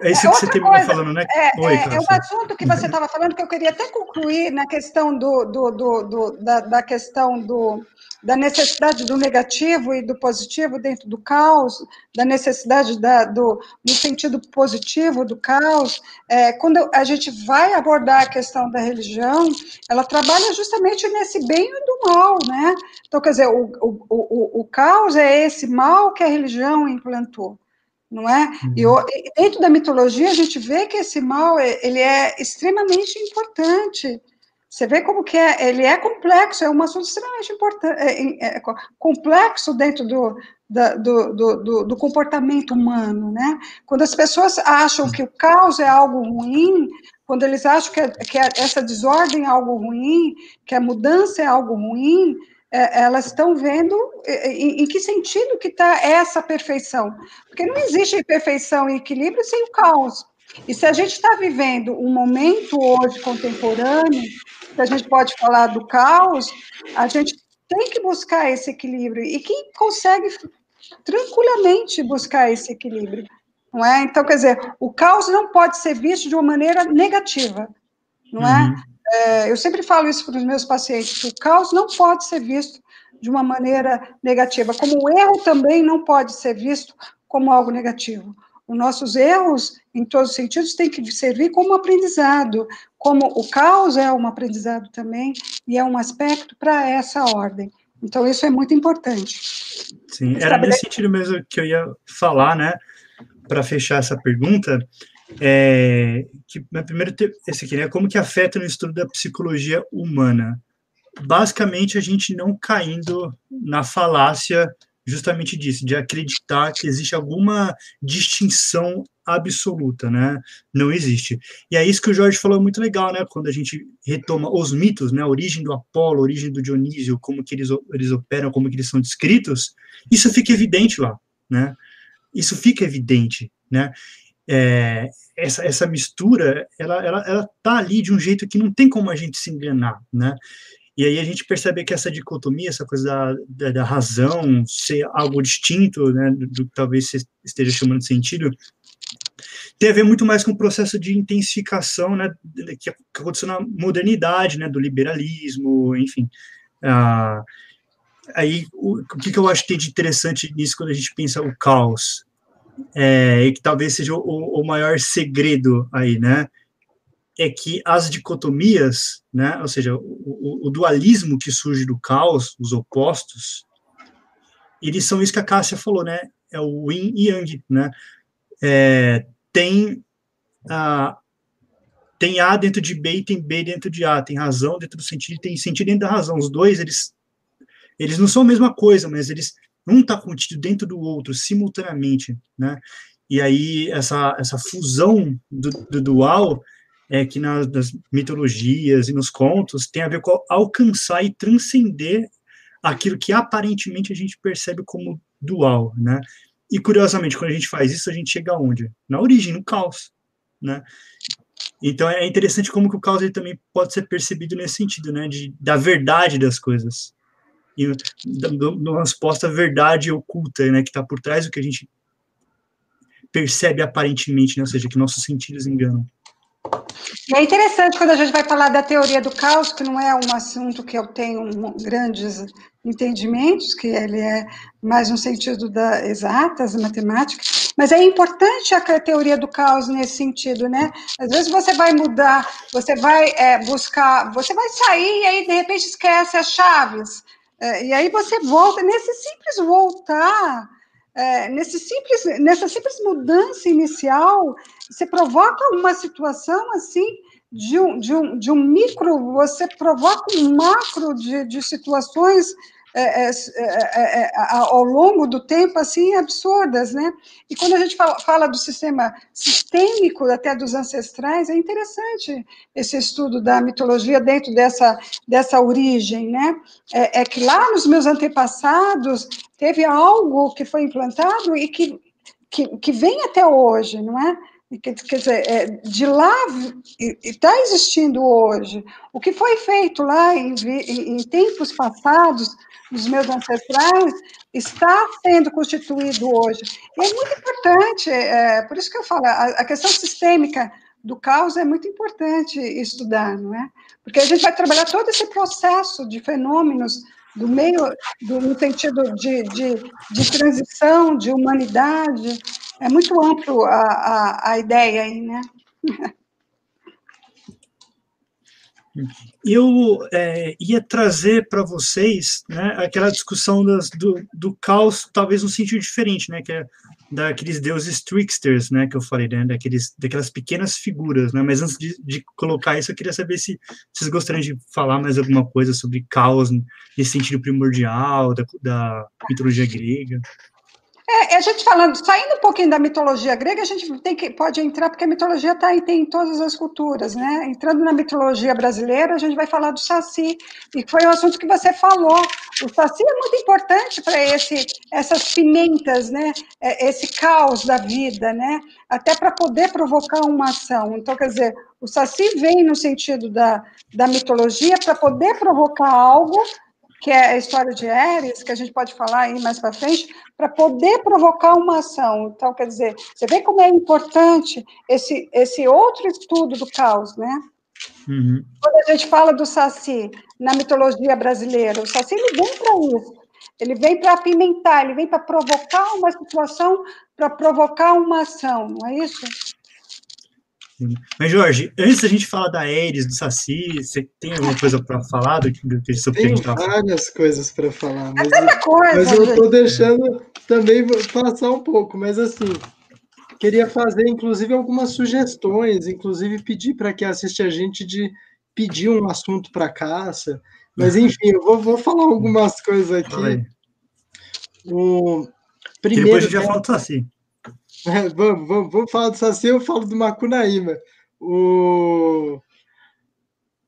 É isso é, que você terminou falando, né? É, Oi, é, é um assunto que você estava falando que eu queria até concluir na questão do, do, do, do da, da, questão do, da necessidade do negativo e do positivo dentro do caos, da necessidade da, do, no sentido positivo do caos. É, quando a gente vai abordar a questão da religião, ela trabalha justamente nesse bem e do mal, né? Então, quer dizer, o, o, o, o caos é esse mal que a religião implantou não é? Uhum. E dentro da mitologia a gente vê que esse mal ele é extremamente importante. Você vê como que é, ele é complexo, é um assunto extremamente importante, é, é, complexo dentro do, da, do, do, do, comportamento humano, né? Quando as pessoas acham que o caos é algo ruim, quando eles acham que, que essa desordem é algo ruim, que a mudança é algo ruim, é, elas estão vendo em, em, que sentido que está essa perfeição. Porque não existe perfeição e equilíbrio sem o caos. E se a gente está vivendo um momento hoje contemporâneo, que a gente pode falar do caos, a gente tem que buscar esse equilíbrio. E quem consegue tranquilamente buscar esse equilíbrio? Não é? Então, quer dizer, o caos não pode ser visto de uma maneira negativa, não é? Uhum. é eu sempre falo isso para os meus pacientes, o caos não pode ser visto de uma maneira negativa, como o erro também não pode ser visto como algo negativo. Os nossos erros, em todos os sentidos, têm que servir como aprendizado, como o caos é um aprendizado também, e é um aspecto para essa ordem. Então, isso é muito importante. Sim, era nesse sentido mesmo que eu ia falar, né, para fechar essa pergunta, é, que, primeiro, esse aqui, né, como que afeta no estudo da psicologia humana? Basicamente, a gente não caindo na falácia justamente disso, de acreditar que existe alguma distinção absoluta, né? Não existe. E é isso que o Jorge falou muito legal, né? Quando a gente retoma os mitos, né? A origem do Apolo, a origem do Dionísio, como que eles, eles operam, como que eles são descritos, isso fica evidente lá, né? Isso fica evidente, né? É, essa, essa mistura, ela, ela, ela tá ali de um jeito que não tem como a gente se enganar, né? E aí a gente percebe que essa dicotomia, essa coisa da, da, da razão ser algo distinto, né, do, que talvez você esteja chamando de sentido, tem a ver muito mais com o processo de intensificação, né, que aconteceu na modernidade, né, do liberalismo, enfim. Ah, aí, o, o que, que eu acho que tem de interessante nisso quando a gente pensa o caos? É, e que talvez seja o, o maior segredo aí, né, é que as dicotomias, né, ou seja, o, o, dualismo que surge do caos, os opostos, eles são isso que a Cássia falou, né, é o yin e yang, né, é, tem a, tem A dentro de B e tem B dentro de A, tem razão dentro do sentido tem sentido dentro da razão, os dois, eles, eles não são a mesma coisa, mas eles, um está contido dentro do outro, simultaneamente, né, e aí essa, essa fusão do, do dual, é que nas, nas mitologias e nos contos tem a ver com alcançar e transcender aquilo que aparentemente a gente percebe como dual, né? E curiosamente, quando a gente faz isso, a gente chega aonde? Na origem, no caos, né? Então é interessante como que o caos ele também pode ser percebido nesse sentido, né? De, da verdade das coisas. E uma resposta verdade oculta, né? Que está por trás do que a gente percebe aparentemente, né? Ou seja, que nossos sentidos enganam. É interessante quando a gente vai falar da teoria do caos, que não é um assunto que eu tenho grandes entendimentos, que ele é mais no sentido da exatas, matemática, mas é importante a teoria do caos nesse sentido, né? Às vezes você vai mudar, você vai é, buscar, você vai sair e aí de repente esquece as chaves, e aí você volta, nesse simples voltar, é, nesse simples, nessa simples mudança inicial, você provoca uma situação assim de um, de um, de um micro, você provoca um macro de, de situações é, é, é, é ao longo do tempo, assim, absurdas, né? E quando a gente fala, fala, do sistema sistêmico, até dos ancestrais, é interessante esse estudo da mitologia dentro dessa, dessa origem, né? É, é, que lá nos meus antepassados teve algo que foi implantado e que, que, que vem até hoje, não é? Quer, dizer, é, de lá está existindo hoje. O que foi feito lá em, em tempos passados, nos meus ancestrais, está sendo constituído hoje. E é muito importante, é, por isso que eu falo, a, a, questão sistêmica do caos é muito importante estudar, não é? Porque a gente vai trabalhar todo esse processo de fenômenos do meio, do, no sentido de, de, de transição, de humanidade, é muito amplo a, a, a ideia aí, né? [laughs] Eu é, ia trazer para vocês né, aquela discussão das, do, do caos, talvez num sentido diferente, né, que é daqueles deuses tricksters, né, que eu falei, né, daqueles, daquelas pequenas figuras, né, mas antes de, de colocar isso, eu queria saber se vocês gostariam de falar mais alguma coisa sobre caos nesse sentido primordial da, da mitologia grega. É, a gente falando, saindo um pouquinho da mitologia grega, a gente tem que, pode entrar, porque a mitologia tá, tem em todas as culturas, né? Entrando na mitologia brasileira, a gente vai falar do Saci, e foi o assunto que você falou. O Saci é muito importante para essas pimentas, né? É, esse caos da vida, né? Até para poder provocar uma ação. Então, quer dizer, o Saci vem no sentido da, da mitologia para poder provocar algo que é a história de Ares, que a gente pode falar aí mais para frente, para poder provocar uma ação. Então, quer dizer, você vê como é importante esse, esse outro estudo do caos, né? Uhum. Quando a gente fala do Saci na mitologia brasileira, o Saci ele vem para isso. Ele vem para apimentar, ele vem para provocar uma situação, para provocar uma ação, não é isso? Mas, Jorge, antes da gente falar da Ares, do Saci, você tem alguma coisa para falar do que, do que sobre Tem várias coisas para falar, mas, é coisa, mas eu estou deixando também passar um pouco, mas assim, queria fazer inclusive algumas sugestões, inclusive pedir para quem assiste a gente de pedir um assunto para caça, mas enfim, eu vou, vou falar algumas coisas aqui. O primeiro depois a gente já fala do Saci. [laughs] Vamos, vamos, vamos falar do Saci, eu falo do Macunaíma. O,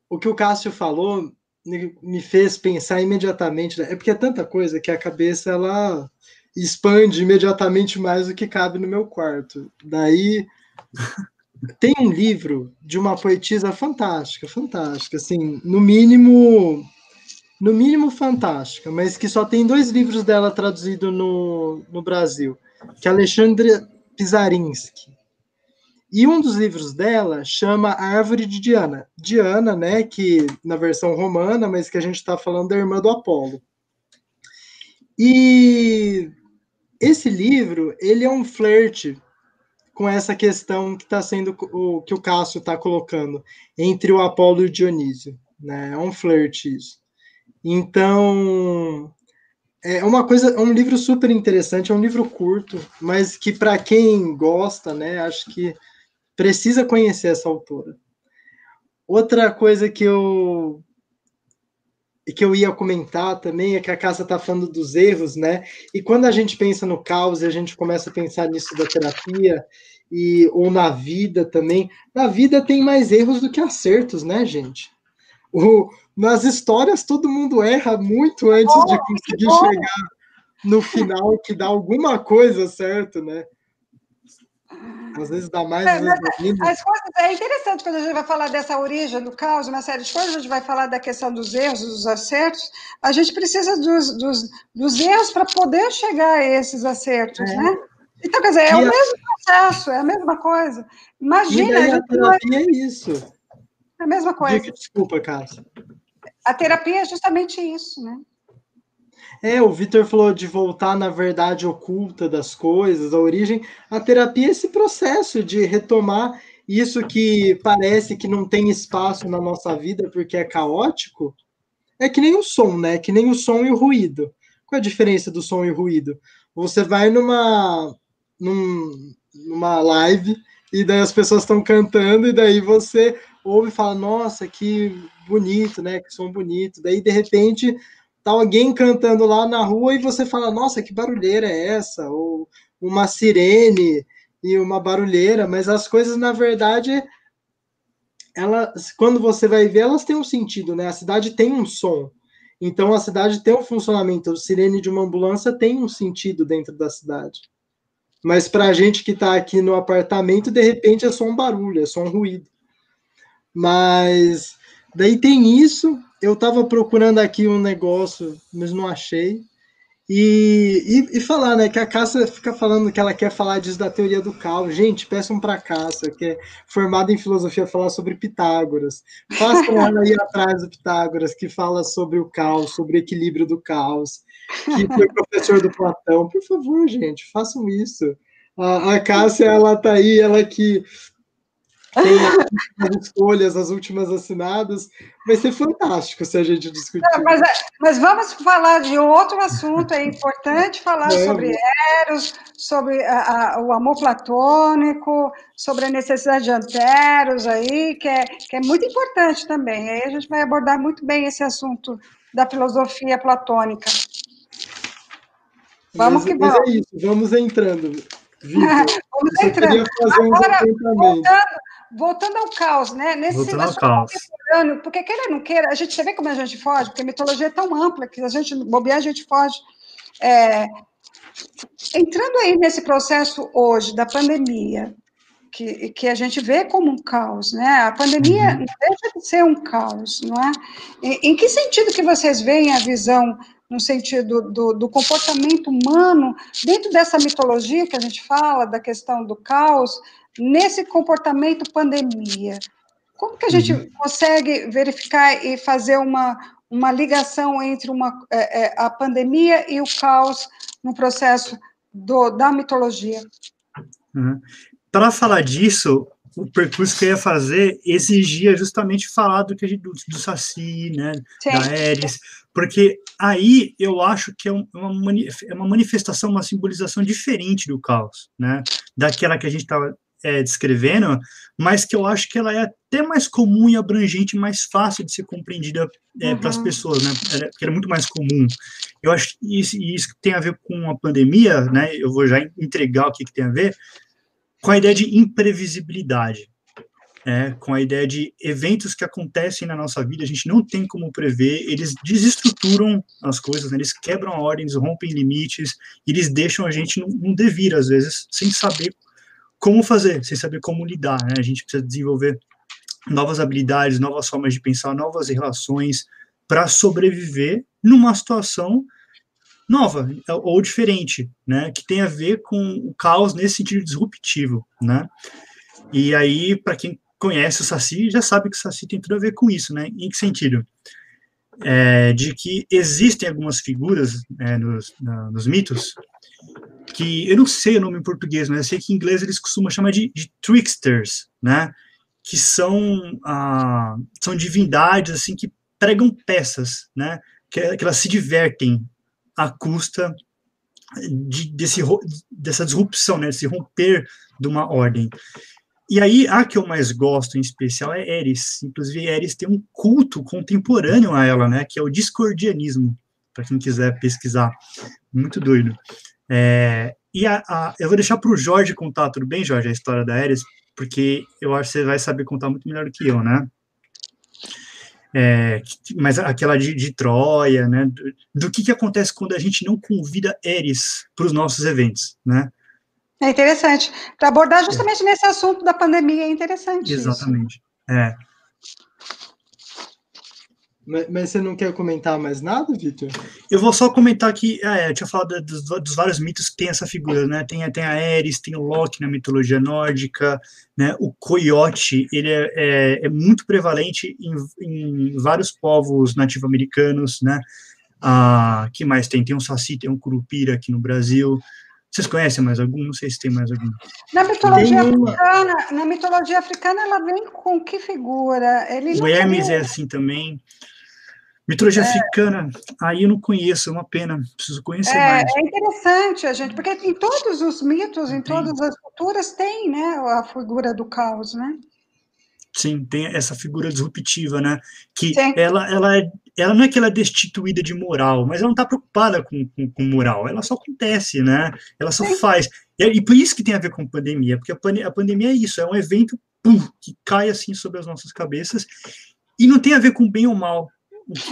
o que o Cássio falou me fez pensar imediatamente, né? é porque é tanta coisa que a cabeça ela expande imediatamente mais do que cabe no meu quarto. Daí [laughs] tem um livro de uma poetisa fantástica, fantástica, assim, no mínimo, no mínimo fantástica, mas que só tem dois livros dela traduzidos no, no Brasil, que é Alexandre Pisarinski. E um dos livros dela chama A Árvore de Diana. Diana, né, que na versão romana, mas que a gente está falando da irmã do Apolo. E esse livro, ele é um flerte com essa questão que está sendo o que o Cássio está colocando entre o Apolo e o Dionísio, né? É um flerte isso. Então, é uma coisa, é um livro super interessante, é um livro curto, mas que para quem gosta, né, acho que precisa conhecer essa autora. Outra coisa que eu que eu ia comentar também é que a casa está falando dos erros, né? E quando a gente pensa no caos, a gente começa a pensar nisso da terapia e ou na vida também. Na vida tem mais erros do que acertos, né, gente? O, nas histórias todo mundo erra muito antes oh, de conseguir chegar no final que dá alguma coisa certo, né? Às vezes dá mais, dá menos. As coisas, é interessante quando a gente vai falar dessa origem do caos, uma série de coisas, a gente vai falar da questão dos erros, dos acertos, a gente precisa dos, dos, dos erros para poder chegar a esses acertos, é. né? Então, quer dizer, é e o a... mesmo processo, é a mesma coisa. Imagina. E a, a terapia é isso. É a mesma coisa. Diga, desculpa, Cássia. A terapia é justamente isso, né? É, o Vitor falou de voltar na verdade oculta das coisas, a origem. A terapia é esse processo de retomar isso que parece que não tem espaço na nossa vida porque é caótico. É que nem o som, né? Que nem o som e o ruído. Qual é a diferença do som e o ruído? Você vai numa, num, numa live e daí as pessoas estão cantando e daí você ouve e fala, nossa, que bonito, né? Que som bonito. Daí, de repente, tá alguém cantando lá na rua e você fala, nossa, que barulheira é essa? Ou uma sirene e uma barulheira, mas as coisas, na verdade, elas, quando você vai ver, elas têm um sentido, né? A cidade tem um som. Então a cidade tem um funcionamento. A sirene de uma ambulância tem um sentido dentro da cidade. Mas para a gente que está aqui no apartamento, de repente é só um barulho, é só um ruído. Mas daí tem isso, eu estava procurando aqui um negócio, mas não achei. E, e, e, falar, né, que a Cássia fica falando que ela quer falar disso da teoria do caos. Gente, peçam para a Cássia, que é formada em filosofia, falar sobre Pitágoras. Façam ela aí atrás do Pitágoras, que fala sobre o caos, sobre o equilíbrio do caos, que foi professor do Platão. Por favor, gente, façam isso. A, a Cássia, ela tá aí, ela que tem as escolhas, as últimas assinadas. Vai ser fantástico se a gente discutir. Mas, mas, vamos falar de outro assunto, é importante falar sobre Eros, sobre a, a, o amor platônico, sobre a necessidade de anteros aí, que é, que é muito importante também. Aí a gente vai abordar muito bem esse assunto da filosofia platônica. Vamos mas, que vamos. Mas é isso, vamos entrando. Vitor, [laughs] vamos entrando. Agora, voltando, voltando ao caos, né? Nesse voltando ao caos. Porque queira ou não queira, a gente vê como a gente foge, porque a mitologia é tão ampla que a gente bobear, a gente foge. É, entrando aí nesse processo hoje da pandemia, que, que a gente vê como um caos, né? A pandemia uhum. não deixa de ser um caos, não é? Em, em que sentido que vocês veem a visão no sentido do, do, comportamento humano, dentro dessa mitologia que a gente fala, da questão do caos, nesse comportamento pandemia. Como que a gente uhum. consegue verificar e fazer uma, uma ligação entre uma, é, é, a pandemia e o caos no processo do, da mitologia? Uhum. Para falar disso, o percurso que eu ia fazer exigia justamente falar do que do, do Saci, né, Sim. da Eris, porque aí eu acho que é, uma, é uma manifestação, uma simbolização diferente do caos, né, daquela que a gente estava é, descrevendo, mas que eu acho que ela é até mais comum e abrangente, mais fácil de ser compreendida é, uhum. para as pessoas, né? Porque é muito mais comum. Eu acho que isso, isso tem a ver com a pandemia, né? Eu vou já entregar o que, que tem a ver com a ideia de imprevisibilidade. É, com a ideia de eventos que acontecem na nossa vida, a gente não tem como prever, eles desestruturam as coisas, né, eles quebram eles rompem limites, eles deixam a gente num devir, às vezes, sem saber como fazer, sem saber como lidar. Né? A gente precisa desenvolver novas habilidades, novas formas de pensar, novas relações para sobreviver numa situação nova ou diferente, né, que tem a ver com o caos nesse sentido disruptivo, né? E aí, para quem conhece o Saci já sabe que o Saci tem tudo a ver com isso, né? Em que sentido? É, de que existem algumas figuras é, nos, na, nos mitos que eu não sei o nome em português, mas eu sei que em inglês eles costumam chamar de, de tricksters, né? Que são, ah, são divindades assim que pregam peças, né? Que, que elas se divertem à custa de, desse, dessa disrupção, né? Desse romper de uma ordem. E aí, a que eu mais gosto em especial é Eris. Inclusive, Eris tem um culto contemporâneo a ela, né? Que é o discordianismo, para quem quiser pesquisar. Muito doido. É, e a, a, eu vou deixar para o Jorge contar, tudo bem, Jorge, a história da Eris? Porque eu acho que você vai saber contar muito melhor do que eu, né? É, mas aquela de, de Troia, né? Do, do, que, que acontece quando a gente não convida Eris para os nossos eventos, né? É interessante. Para abordar justamente é. nesse assunto da pandemia, é interessante. Exatamente. Isso. É. Mas, mas, você não quer comentar mais nada, Vitor? Eu vou só comentar que, é, eu tinha falado dos, dos, vários mitos que tem essa figura, né? Tem, tem a Ares, tem o Loki na mitologia nórdica, né? O coiote, ele é, é, é muito prevalente em, em vários povos nativo-americanos, né? Ah, que mais tem? Tem um saci, tem um curupira aqui no Brasil, vocês conhecem mais algum? Não sei se tem mais algum. Na mitologia africana, na mitologia africana, ela vem com que figura? Ele o Hermes tem... é assim também. Mitologia é. africana, aí eu não conheço, é uma pena, preciso conhecer é, mais. É interessante, a gente, porque em todos os mitos, em tem. todas as culturas, tem né, a figura do caos, né? Sim, tem essa figura disruptiva, né? Que ela, ela, é, ela não é que ela é destituída de moral, mas ela não está preocupada com, com, com, moral, ela só acontece, né? Ela só Sim. faz. E, e, por isso que tem a ver com pandemia, porque a, a pandemia é isso, é um evento pum, que cai assim sobre as nossas cabeças e não tem a ver com bem ou mal,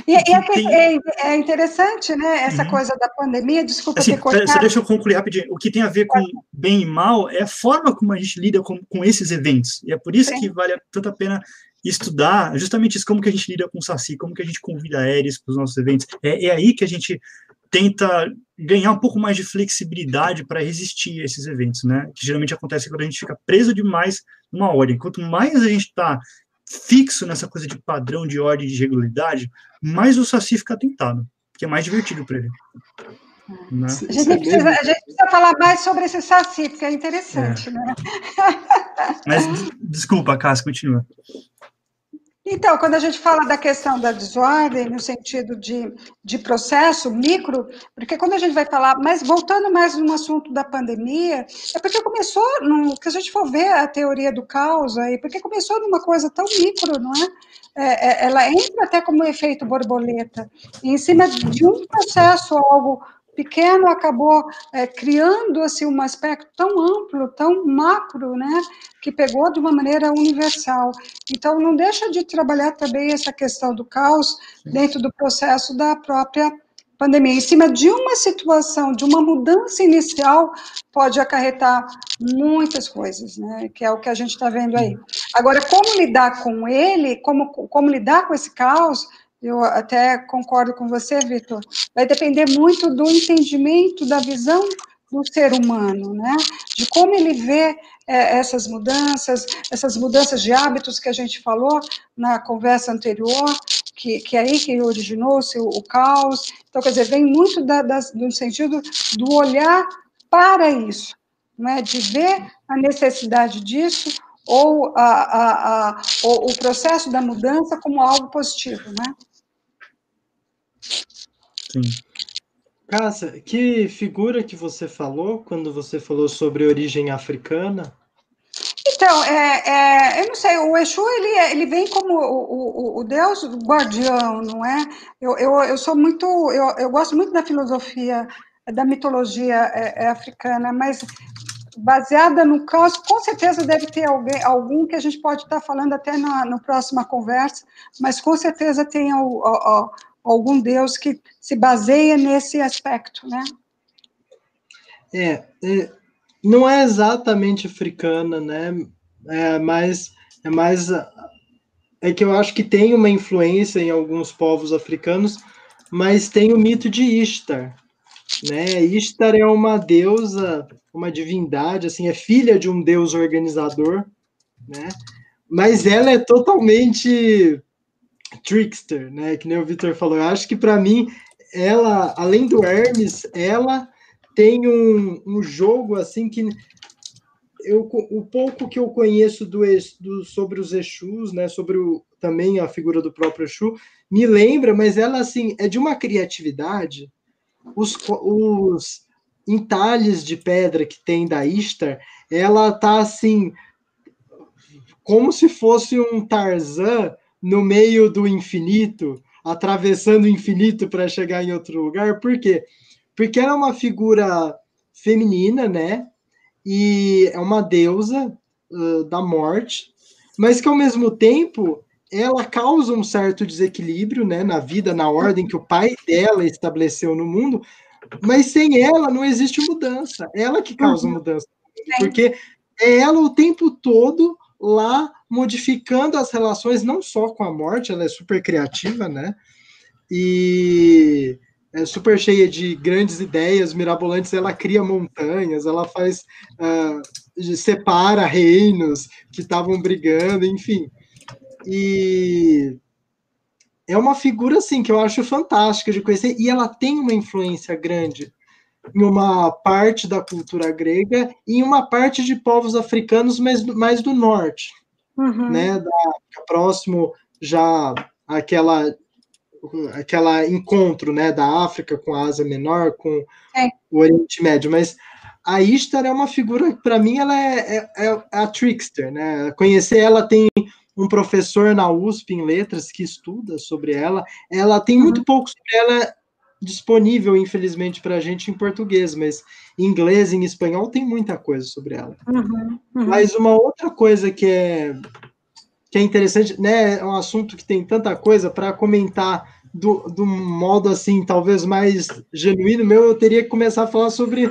e, e é, tem... é, é, interessante, né, essa uhum. coisa da pandemia, desculpa assim, ter cortado. Deixa eu concluir rapidinho. O que tem a ver com bem e mal é a forma como a gente lida com, com esses eventos. E é por isso Sim. que vale tanto a pena estudar justamente isso, como que a gente lida com o Saci, como que a gente convida Ares para os nossos eventos. É, é aí que a gente tenta ganhar um pouco mais de flexibilidade para resistir a esses eventos, né? Que geralmente acontece quando a gente fica preso demais numa ordem. Quanto mais a gente está fixo nessa coisa de padrão, de ordem, de regularidade, mais o Saci fica tentado, porque é mais divertido para ele. Né? A, gente precisa, a, gente precisa, falar mais sobre esse Saci, porque é interessante, é. né? Mas, desculpa, Cássio, continua. Então, quando a gente fala da questão da desordem, no sentido de, de processo micro, porque quando a gente vai falar, mas voltando mais no assunto da pandemia, é porque começou, no, que a gente for ver a teoria do caos aí, porque começou numa coisa tão micro, não é? é, é ela entra até como efeito borboleta, em cima de um processo, algo pequeno acabou é, criando assim um aspecto tão amplo, tão macro, né, que pegou de uma maneira universal. Então não deixa de trabalhar também essa questão do caos dentro do processo da própria pandemia. Em cima de uma situação, de uma mudança inicial, pode acarretar muitas coisas, né? Que é o que a gente está vendo aí. Agora, como lidar com ele, como, como lidar com esse caos, eu até concordo com você, Vitor, vai depender muito do entendimento, da visão do ser humano, né? De como ele vê é, essas mudanças, essas mudanças de hábitos que a gente falou na conversa anterior, que, que é aí que originou-se o, o, caos. Então, quer dizer, vem muito da, das, do sentido do olhar para isso, né? De ver a necessidade disso ou a, a, a, o, o processo da mudança como algo positivo, né? Sim. Cássia, que figura que você falou quando você falou sobre origem africana? Então, é, é, eu não sei, o Exu, ele, é, ele vem como o, o, o deus guardião, não é? Eu, eu, eu sou muito, eu, eu gosto muito da filosofia, da mitologia é, é africana, mas baseada no caos, com certeza deve ter alguém, algum que a gente pode estar falando até na, na próxima conversa, mas com certeza tem o, o, o, algum deus que se baseia nesse aspecto, né? É, é não é exatamente africana, né? É mais, é mais é que eu acho que tem uma influência em alguns povos africanos, mas tem o mito de Ishtar, né? Ishtar é uma deusa, uma divindade, assim, é filha de um deus organizador, né? Mas ela é totalmente trickster, né? Que nem o Victor falou. Eu acho que para mim, ela, além do Hermes, ela tem um, um jogo assim que eu, o pouco que eu conheço do, do, sobre os Exus, né, sobre o, também a figura do próprio Exu, me lembra, mas ela assim é de uma criatividade. Os, os entalhes de pedra que tem da Ishtar, ela tá assim como se fosse um Tarzan no meio do infinito, atravessando o infinito para chegar em outro lugar. Por quê? Porque ela é uma figura feminina, né? E é uma deusa uh, da morte, mas que ao mesmo tempo ela causa um certo desequilíbrio, né, na vida, na ordem que o pai dela estabeleceu no mundo, mas sem ela não existe mudança. Ela que causa uhum. mudança, porque é ela o tempo todo lá modificando as relações não só com a morte, ela é super criativa, né? E é super cheia de grandes ideias mirabolantes, ela cria montanhas, ela faz uh, separa reinos que estavam brigando, enfim. E é uma figura assim que eu acho fantástica de conhecer e ela tem uma influência grande em uma parte da cultura grega e em uma parte de povos africanos, mas mais do norte, uhum. né, da, próximo já aquela aquela encontro né, da África com a Ásia Menor, com é. o Oriente Médio, mas a Ishtar é uma figura que, para mim, ela é, é, é, a trickster, né? Conhecer ela tem um professor na USP em letras que estuda sobre ela. Ela tem muito uhum. pouco sobre ela disponível, infelizmente, para a gente em português, mas em inglês, em espanhol, tem muita coisa sobre ela. Uhum, uhum. Mas uma outra coisa que é que é interessante, né? É um assunto que tem tanta coisa para comentar do, do modo assim, talvez mais genuíno meu, eu teria que começar a falar sobre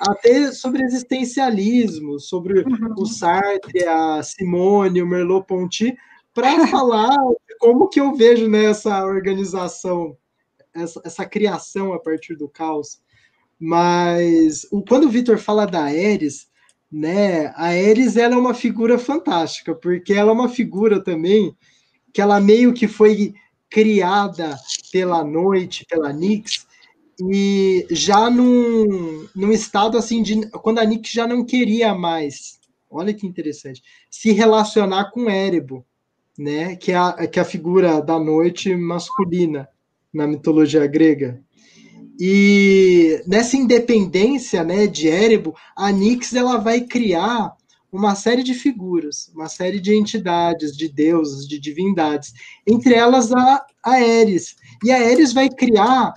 até sobre existencialismo, sobre uhum. o Sartre, a Simone, o Merleau-Ponty, para [laughs] falar como que eu vejo nessa organização, essa, essa, criação a partir do caos. Mas o, quando o Vitor fala da Ares, né? A Ares ela é uma figura fantástica, porque ela é uma figura também que ela meio que foi criada pela noite, pela Nix, e já num, num estado assim de quando a Nix já não queria mais, olha que interessante, se relacionar com Érebo, né? Que é a, que é a figura da noite masculina na mitologia grega. E nessa independência né, de Érebo, a Nix ela vai criar uma série de figuras, uma série de entidades, de deuses, de divindades, entre elas a, a Ares. E a Ares vai criar,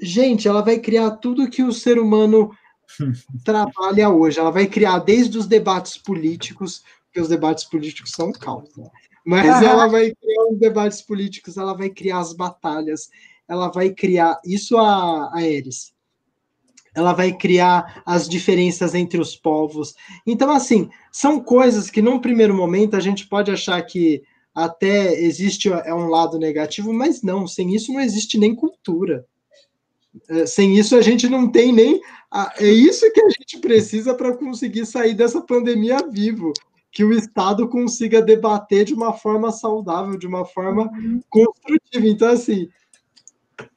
gente, ela vai criar tudo que o ser humano [laughs] trabalha hoje. Ela vai criar desde os debates políticos, porque os debates políticos são caos, né? Mas ela vai criar os debates políticos, ela vai criar as batalhas, ela vai criar isso a, a Eris. Ela vai criar as diferenças entre os povos. Então, assim, são coisas que num primeiro momento a gente pode achar que até existe é um lado negativo, mas não, sem isso não existe nem cultura. É, sem isso a gente não tem nem. A, é isso que a gente precisa para conseguir sair dessa pandemia vivo. Que o Estado consiga debater de uma forma saudável, de uma forma construtiva. Então, assim,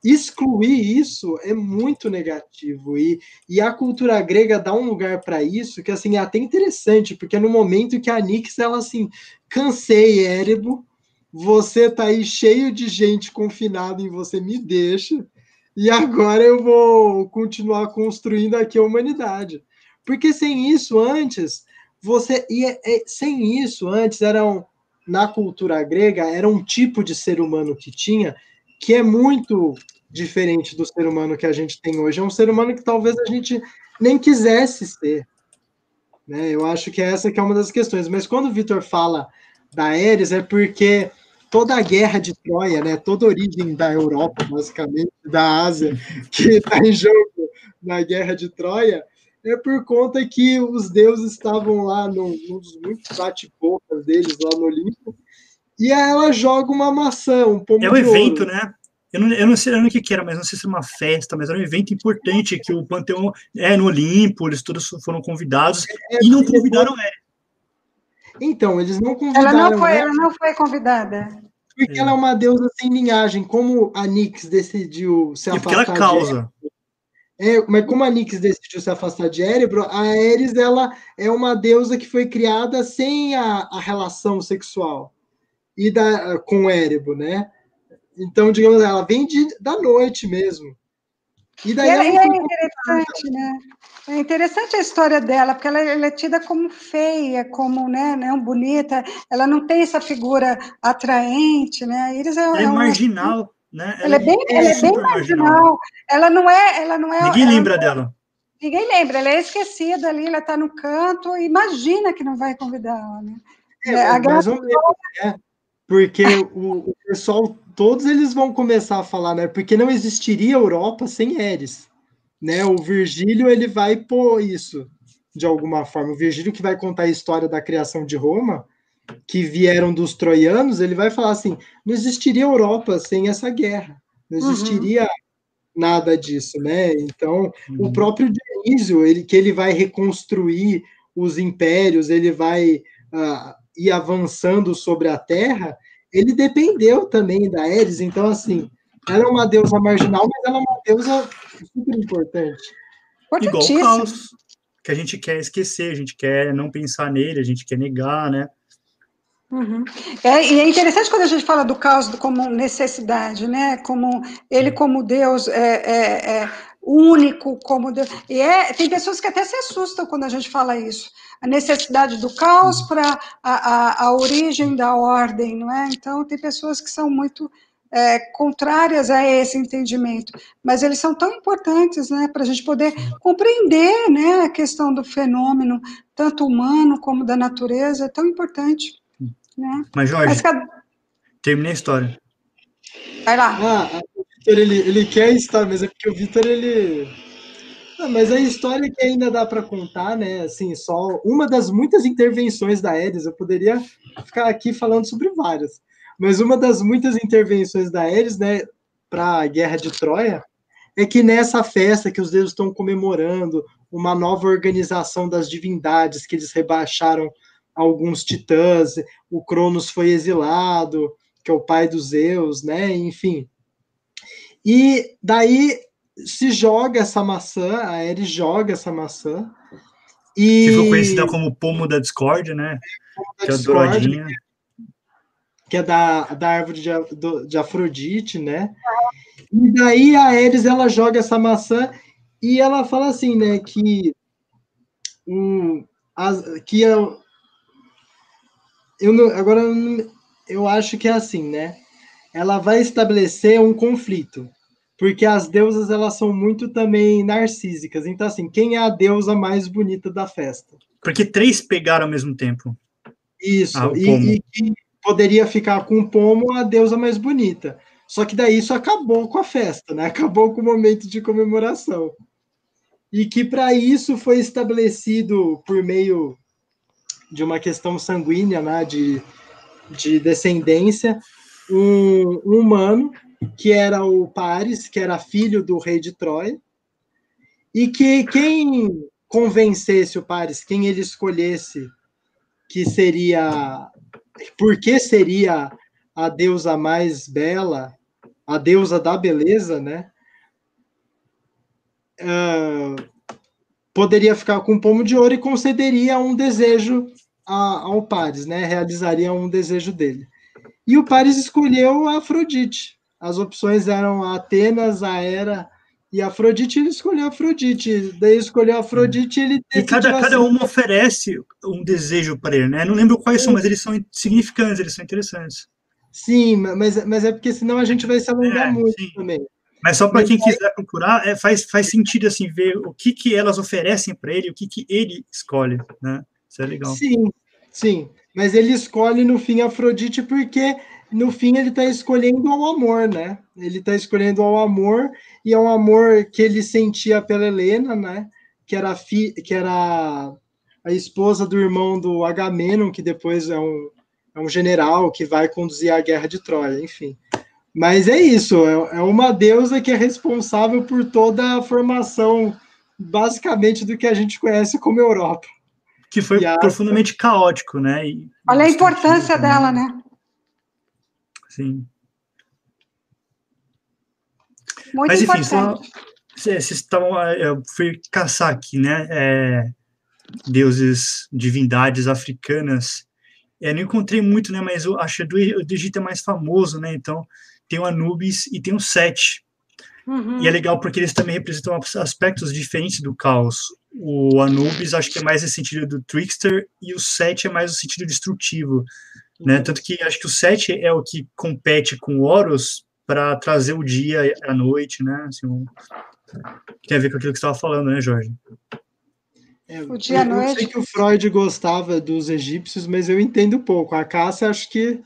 excluir isso é muito negativo e, e a cultura grega dá um lugar para isso que assim é até interessante porque no momento que a Nix ela assim cansei Érebo você tá aí cheio de gente confinada em você me deixa e agora eu vou continuar construindo aqui a humanidade porque sem isso antes você e sem isso antes eram na cultura grega era um tipo de ser humano que tinha que é muito diferente do ser humano que a gente tem hoje. É um ser humano que talvez a gente nem quisesse ser. Né? Eu acho que essa que é uma das questões. Mas quando o Vitor fala da Ares, é porque toda a guerra de Troia, né, toda a origem da Europa, basicamente, da Ásia, que está em jogo na guerra de Troia, é por conta que os deuses estavam lá num, num dos muitos bate-bocas deles lá no Olimpo, e aí ela joga uma maçã, um pomo É um evento, ouro. né? Eu não, eu não sei o que, que era, mas não sei se era uma festa, mas era um evento importante que o Panteão é no Olimpo, eles todos foram convidados é, e não convidaram ela. Então, eles não convidaram ela. Não foi, ela, ela não foi convidada. Porque é. ela é uma deusa sem linhagem, como a Nix decidiu se afastar. E porque ela causa. É, mas como a Nix decidiu se afastar de Erebro, a Ares ela é uma deusa que foi criada sem a, a relação sexual e da, com Erebro, né? Então, digamos, ela vem de, da noite mesmo. E daí e ela, é interessante, né? É interessante a história dela, porque ela, ela, é tida como feia, como né, não bonita, ela não tem essa figura atraente, né? A Iris é, é, é marginal. Né? Ela, ela é bem, é ela é bem marginal. Ela não é, ela não é. Ninguém lembra dela. Ninguém lembra, ela é esquecida ali, ela está no canto, imagina que não vai convidar Né? É, é a graça é, porque o, o, pessoal, todos eles vão começar a falar, né? Porque não existiria Europa sem Eres, né? O Virgílio ele vai pôr isso de alguma forma. O Virgílio que vai contar a história da criação de Roma, que vieram dos troianos, ele vai falar assim: não existiria Europa sem essa guerra, não uhum. existiria uhum. nada disso, né? Então, uhum. o próprio Dionísio, ele que ele vai reconstruir os impérios, ele vai uh, ir avançando sobre a Terra, ele dependeu também da Ares, então assim, ela é uma deusa marginal, mas ela é uma deusa super importante. Igual o caos, que a gente quer esquecer, a gente quer não pensar nele, a gente quer negar, né? Uhum. É, e é interessante quando a gente fala do caos como necessidade, né? Como ele como Deus é, é, é único, como Deus. E é, tem pessoas que até se assustam quando a gente fala isso. A necessidade do caos para a, a, a, origem da ordem, não é? Então tem pessoas que são muito é, contrárias a esse entendimento, mas eles são tão importantes, né, para a gente poder compreender, né, a questão do fenômeno tanto humano como da natureza, é tão importante. Né? Mas, Jorge, Mas, cada... terminei a história. Vai lá. Ah, o Vitor, ele, ele quer estar, mas é porque o Vitor, ele... Ah, mas a história que ainda dá para contar, né? Assim, só uma das muitas intervenções da Ares, eu poderia ficar aqui falando sobre várias, mas uma das muitas intervenções da Ares, né, para a Guerra de Troia, é que nessa festa que os deuses estão comemorando uma nova organização das divindades que eles rebaixaram alguns titãs, o Cronos foi exilado, que é o pai dos Zeus, né? Enfim. E daí se joga essa maçã, a Ares joga essa maçã. E... Ficou conhecida como pomo da discórdia, né? Da que é a douradinha. Que é da, da árvore de, de Afrodite, né? E daí a Ares ela joga essa maçã e ela fala assim, né? Que, um, as, que eu não, agora eu acho que é assim, né? Ela vai estabelecer um conflito, porque as deusas elas são muito também narcísicas. Então assim, quem é a deusa mais bonita da festa? Porque três pegaram ao mesmo tempo. Isso. Ah, e, e poderia ficar com o pomo a deusa mais bonita. Só que daí isso acabou com a festa, né? Acabou com o momento de comemoração. E que para isso foi estabelecido por meio de uma questão sanguínea, né, de, de descendência, um, um humano que era o Paris, que era filho do rei de Troia, e que quem convencesse o Paris, quem ele escolhesse que seria, porque seria a deusa mais bela, a deusa da beleza, né? Uh, poderia ficar com um pomo de ouro e concederia um desejo a, ao Paris, né? Realizaria um desejo dele. E o Paris escolheu a Afrodite. As opções eram a Atenas, a Hera E a Afrodite, ele escolheu a Afrodite. Daí escolheu a Afrodite ele E cada, cada uma oferece um desejo para ele, né? Não lembro quais são, mas eles são significantes, eles são interessantes. Sim, mas, mas é porque senão a gente vai se alongar é, muito sim. também. Mas só para quem quiser procurar, é, faz, faz sentido assim ver o que, que elas oferecem para ele, o que, que ele escolhe, né? Isso é legal. Sim, sim. Mas ele escolhe no fim Afrodite porque no fim ele está escolhendo o amor, né? Ele está escolhendo o amor e um amor que ele sentia pela Helena, né? Que era, fi, que era a esposa do irmão do Agamenon, que depois é um, é um general que vai conduzir a guerra de Troia, enfim. Mas é isso, é, é uma deusa que é responsável por toda a formação, basicamente, do que a gente conhece como Europa. Que foi a... profundamente caótico, né? E Olha a importância dela, né? Sim. Muito Mas, enfim, só, vocês estavam. É, eu fui caçar aqui, né? É, deuses, divindades africanas. É, não encontrei muito, né? Mas eu acho que do, do Egito é mais famoso, né? Então, tem o Anubis e tem o Sete. Uhum. E é legal porque eles também representam aspectos diferentes do caos. O Anubis acho que é mais no sentido do trickster e o Sete é mais no sentido destrutivo. Né? Tanto que acho que o 7 é o que compete com o Horus para trazer o dia e a noite, né? Assim, um... Tem a ver com aquilo que você estava falando, né, Jorge? É, o dia eu, noite. Eu sei que o Freud gostava dos egípcios, mas eu entendo pouco. A Cássia acho que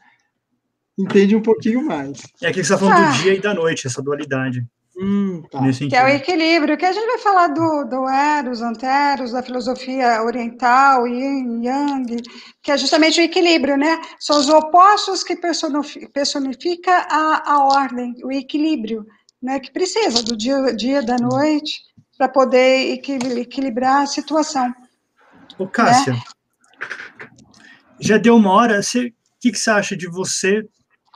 entende um pouquinho mais. É aquilo que você está falando ah. do dia e da noite, essa dualidade. Hum, tá. Que é o equilíbrio, que a gente vai falar do, do Eros, Anteros, da filosofia oriental, Yin, Yang, que é justamente o equilíbrio, né? São os opostos que personifica a, a ordem, o equilíbrio, né? Que precisa do dia, dia da noite para poder equilibrar a situação. Ô, Cássia, né? já deu uma hora, o que, que você acha de você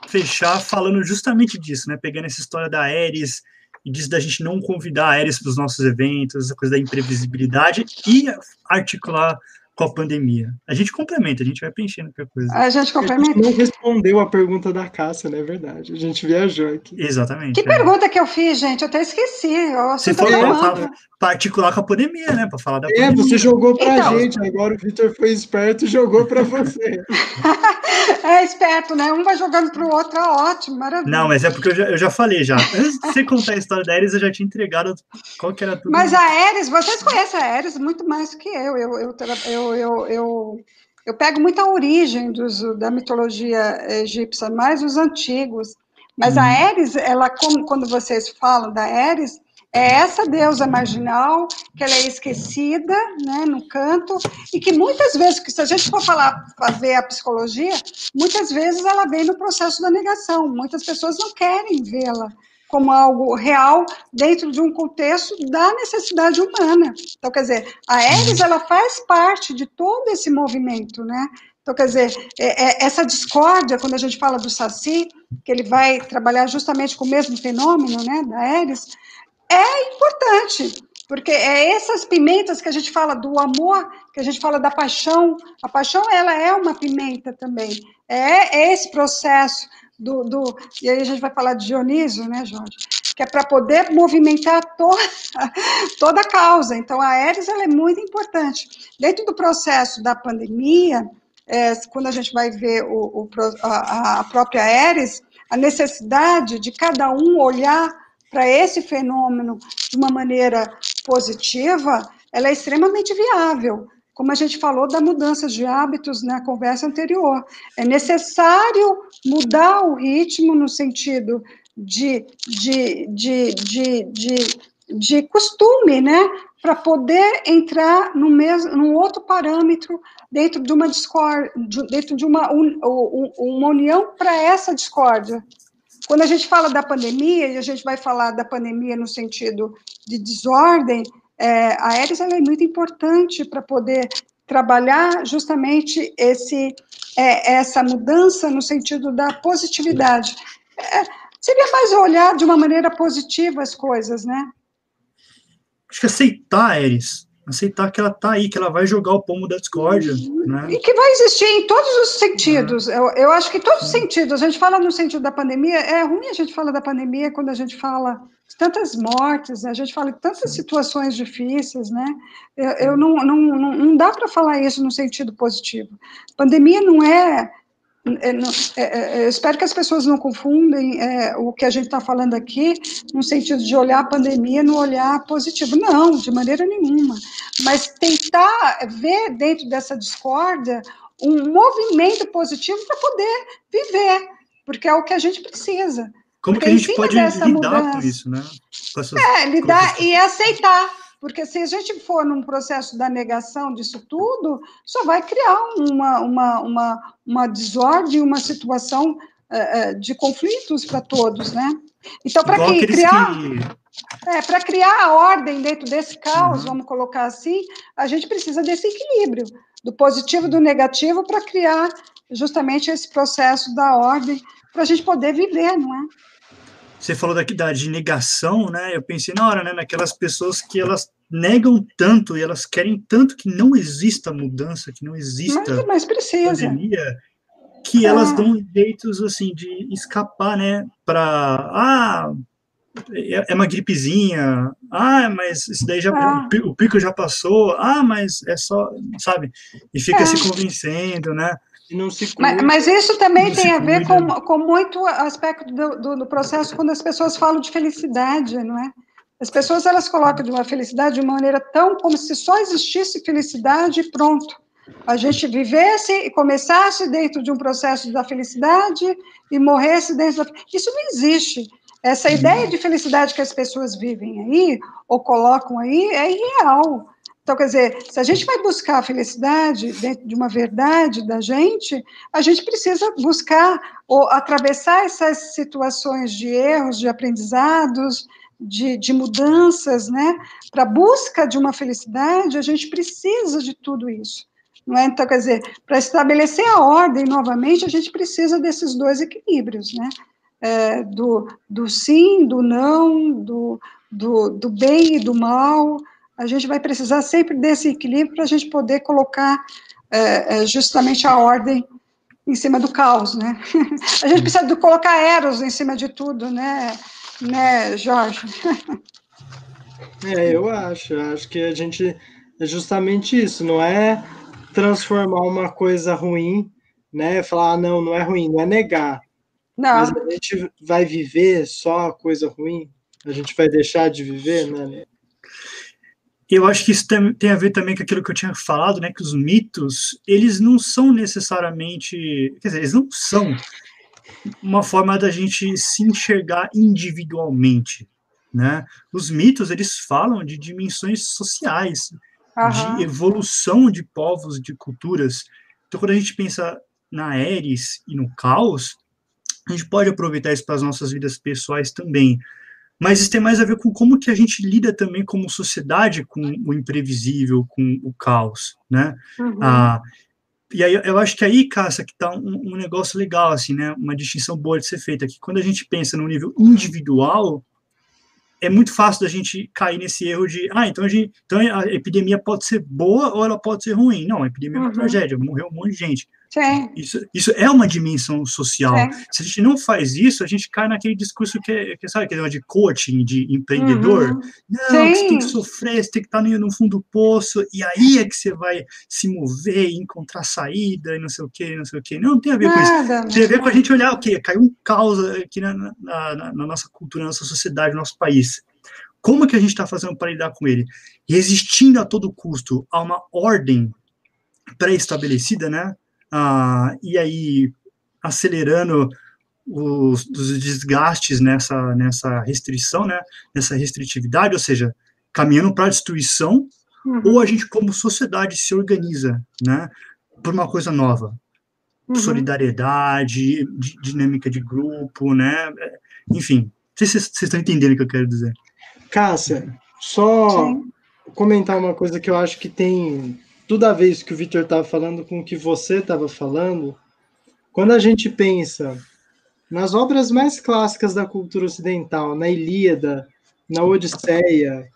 fechar falando justamente disso, né? Pegando essa história da Ares, e disso da gente não convidar a Ares para os nossos eventos, essa coisa da imprevisibilidade e articular com a pandemia. A gente complementa, a gente vai preenchendo qualquer coisa. A gente complementa. A gente não respondeu a pergunta da Cássia, não é verdade? A gente viajou aqui. Exatamente. Que é. pergunta que eu fiz, gente? Eu até esqueci. Eu Você falou para particular com a pandemia, né? Para falar da é, pandemia. você jogou para então, gente, agora o Vitor foi esperto e jogou para você. [laughs] é esperto, né? Um vai jogando para o outro, é ótimo, maravilha. Não, mas é porque eu já, eu já falei já. Antes de você contar a história da Ares, eu já tinha entregado qual que era tudo. Mas a Ares, vocês conhecem a Ares muito mais do que eu. Eu, eu, eu, eu, eu, eu pego muita origem dos, da mitologia egípcia, mais os antigos. Mas a uhum. Ares, ela, como, quando vocês falam da Ares, é essa deusa marginal, que ela é esquecida, né, no canto, e que muitas vezes, se a gente for falar, fazer a psicologia, muitas vezes ela vem no processo da negação. Muitas pessoas não querem vê-la como algo real dentro de um contexto da necessidade humana. Então, quer dizer, a Ares, ela faz parte de todo esse movimento, né? Então, quer dizer, é, é, essa discórdia, quando a gente fala do Saci, que ele vai trabalhar justamente com o mesmo fenômeno, né, da Ares, é importante, porque é essas pimentas que a gente fala do amor, que a gente fala da paixão. A paixão, ela é uma pimenta também. É, é esse processo do, do, E aí a gente vai falar de Dionísio, né, Jorge? Que é para poder movimentar toda, [laughs] toda a causa. Então, a Ares ela é muito importante. Dentro do processo da pandemia, é, quando a gente vai ver o, o a, a própria Ares, a necessidade de cada um olhar para esse fenômeno de uma maneira positiva, ela é extremamente viável como a gente falou da mudança de hábitos na conversa anterior. É necessário mudar o ritmo no sentido de, de, de, de, de, de costume, né? Para poder entrar no mesmo, num outro parâmetro dentro de uma discórdia, dentro de uma, uma união para essa discórdia. Quando a gente fala da pandemia, e a gente vai falar da pandemia no sentido de desordem, é, a Ares é muito importante para poder trabalhar justamente esse, é, essa mudança no sentido da positividade. É, seria mais olhar de uma maneira positiva as coisas, né? Acho que aceitar, Ares, aceitar que ela está aí, que ela vai jogar o pomo da discórdia. Né? E que vai existir em todos os sentidos. Eu, eu acho que em todos os sentidos. A gente fala no sentido da pandemia, é ruim a gente falar da pandemia quando a gente fala de tantas mortes, a gente fala de tantas situações difíceis, né? Eu, eu não, não, não, não dá para falar isso no sentido positivo. Pandemia não é é, é, é, eu espero que as pessoas não confundem é, o que a gente está falando aqui no sentido de olhar a pandemia no olhar positivo. Não, de maneira nenhuma. Mas tentar ver dentro dessa discórdia um movimento positivo para poder viver, porque é o que a gente precisa. Como porque que a gente pode lidar mudança, com isso, né? Essas, é, lidar e aceitar porque se a gente for num processo da negação disso tudo, só vai criar uma, uma, uma, uma desordem, uma situação uh, de conflitos para todos, né? Então, para criar. Que... É, para criar a ordem dentro desse caos, uhum. vamos colocar assim, a gente precisa desse equilíbrio, do positivo e do negativo, para criar justamente esse processo da ordem, para a gente poder viver, não é? Você falou daqui da de negação, né? Eu pensei na hora, né? Naquelas pessoas que elas negam tanto e elas querem tanto que não exista mudança, que não exista mas, mas precisa. pandemia, que é. elas dão jeitos assim de escapar, né? Para ah, é, é uma gripezinha. Ah, mas isso daí já é. o pico já passou. Ah, mas é só, sabe? E fica é. se convencendo, né? Mas, mas, isso também tem a ver com, com muito aspecto do, do, do, processo quando as pessoas falam de felicidade, não é? As pessoas elas colocam de uma felicidade de uma maneira tão como se só existisse felicidade e pronto. A gente vivesse e começasse dentro de um processo da felicidade e morresse dentro da. Isso não existe. Essa ideia de felicidade que as pessoas vivem aí, ou colocam aí, é irreal. Então, quer dizer, se a gente vai buscar a felicidade dentro de uma verdade da gente, a gente precisa buscar ou atravessar essas situações de erros, de aprendizados, de, de mudanças, né? Para busca de uma felicidade, a gente precisa de tudo isso. Não é? Então, quer dizer, para estabelecer a ordem novamente, a gente precisa desses dois equilíbrios, né? É, do, do sim, do não, do, do, do bem e do mal, a gente vai precisar sempre desse equilíbrio para a gente poder colocar é, é, justamente a ordem em cima do caos, né? [laughs] A gente precisa de colocar Eros em cima de tudo, né, né, Jorge? [laughs] É, eu acho, eu acho que a gente é justamente isso, não é transformar uma coisa ruim, né? Falar, ah, não, não é ruim, não é negar. Não. Mas a gente vai viver só coisa ruim, a gente vai deixar de viver, né? Eu acho que isso tem, tem, a ver também com aquilo que eu tinha falado, né, que os mitos, eles não são necessariamente, quer dizer, eles não são uma forma da gente se enxergar individualmente, né? Os mitos, eles falam de dimensões sociais, uhum. de evolução de povos, de culturas. Então, quando a gente pensa na Eris e no caos, a gente pode aproveitar isso para as nossas vidas pessoais também mas isso tem mais a ver com como que a gente lida também como sociedade com o imprevisível, com o caos, né? Uhum. Ah, e aí eu acho que aí, Cássia, que tá um, um, negócio legal, assim, né? Uma distinção boa de ser feita, que quando a gente pensa no nível individual, é muito fácil da gente cair nesse erro de, ah, então a, gente, então a epidemia pode ser boa ou ela pode ser ruim. Não, a epidemia uhum. é uma uhum. tragédia, morreu um monte de gente. Sim. Isso, isso é uma dimensão social. Sim. Se a gente não faz isso, a gente cai naquele discurso que, é, que sabe, que é de coaching, de empreendedor. Uhum. Não, você tem que sofrer, você tem que estar no, no fundo do poço, e aí é que você vai se mover e encontrar saída e não sei o que, não sei o que. Não, não tem a ver Nada, com isso. Tem a ver com a gente olhar o quê? Caiu um caos aqui na, na, na, na nossa cultura, na nossa sociedade, no nosso país. Como que a gente está fazendo para lidar com ele? Resistindo a todo custo a uma ordem pré-estabelecida, né? Ah, e aí acelerando os, os, desgastes nessa, nessa restrição, né, nessa restritividade, ou seja, caminhando para a destruição, uhum. ou a gente, como sociedade, se organiza né, por uma coisa nova. Uhum. Solidariedade, dinâmica de grupo, né? Enfim, vocês, vocês estão entendendo o que eu quero dizer. Cássia, só Sim. comentar uma coisa que eu acho que tem tudo a ver isso que o Victor estava falando com o que você estava falando, quando a gente pensa nas obras mais clássicas da cultura ocidental, na Ilíada, na Odisseia,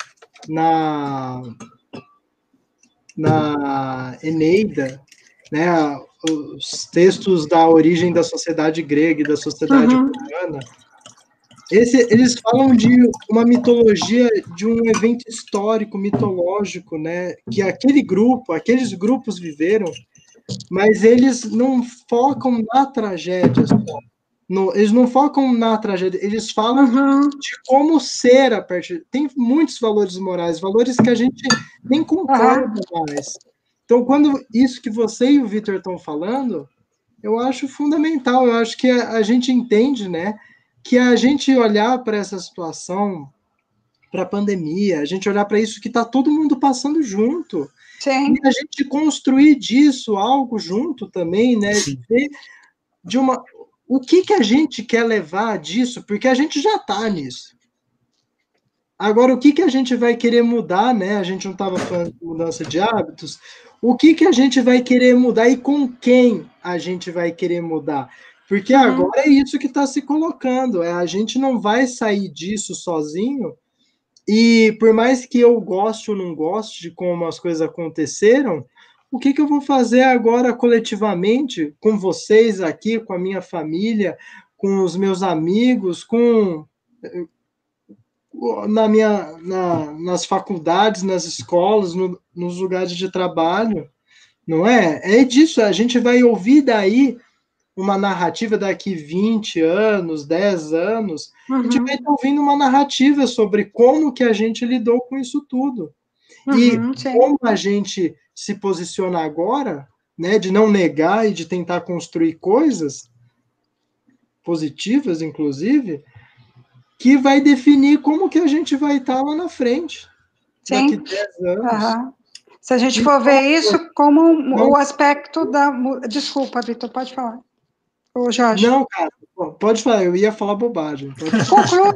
na na Eneida, né, os textos da origem da sociedade grega e da sociedade uhum. romana, esse, eles falam de uma mitologia, de um evento histórico, mitológico, né, que aquele grupo, aqueles grupos viveram, mas eles não focam na tragédia. No, eles não focam na tragédia, eles falam uhum. de como ser a partir. Tem muitos valores morais, valores que a gente nem concorda uhum. mais. Então, quando isso que você e o Vitor estão falando, eu acho fundamental. Eu acho que a, a gente entende, né, que a gente olhar para essa situação, para a pandemia, a gente olhar para isso que está todo mundo passando junto. Sim. E a gente construir disso algo junto também, né? De ver de uma o que, que a gente quer levar disso, porque a gente já está nisso. Agora, o que, que a gente vai querer mudar, né? A gente não estava falando de mudança de hábitos. O que, que a gente vai querer mudar e com quem a gente vai querer mudar? Porque uhum. agora é isso que está se colocando. É, a gente não vai sair disso sozinho. E por mais que eu goste ou não goste de como as coisas aconteceram, o que, que eu vou fazer agora coletivamente com vocês aqui, com a minha família, com os meus amigos, com na minha na, nas faculdades, nas escolas, no, nos lugares de trabalho, não é? É disso, a gente vai ouvir daí uma narrativa daqui 20 anos, 10 anos, uhum. a gente uhum. vai estar ouvindo uma narrativa sobre como que a gente lidou com isso tudo. Uhum, e sim. como a gente se posiciona agora, né, de não negar e de tentar construir coisas positivas, inclusive, que vai definir como que a gente vai estar lá na frente. Sim. Daqui 10 anos. Uhum. Se a gente for ver isso como o aspecto da. Desculpa, Vitor, pode falar. Ô, Jorge. Não, cara, pode falar, eu ia falar bobagem. Pode... Conclui,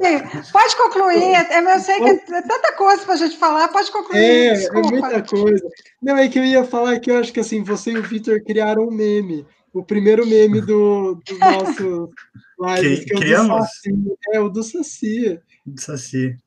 pode concluir. Eu sei que é tanta coisa para a gente falar, pode concluir. É, desculpa. é muita coisa. Não, é que eu ia falar que eu acho que assim, você e o Vitor criaram um meme. O primeiro meme do, do nosso live, que, que é o do Saci. É, o do Saci. Do Saci.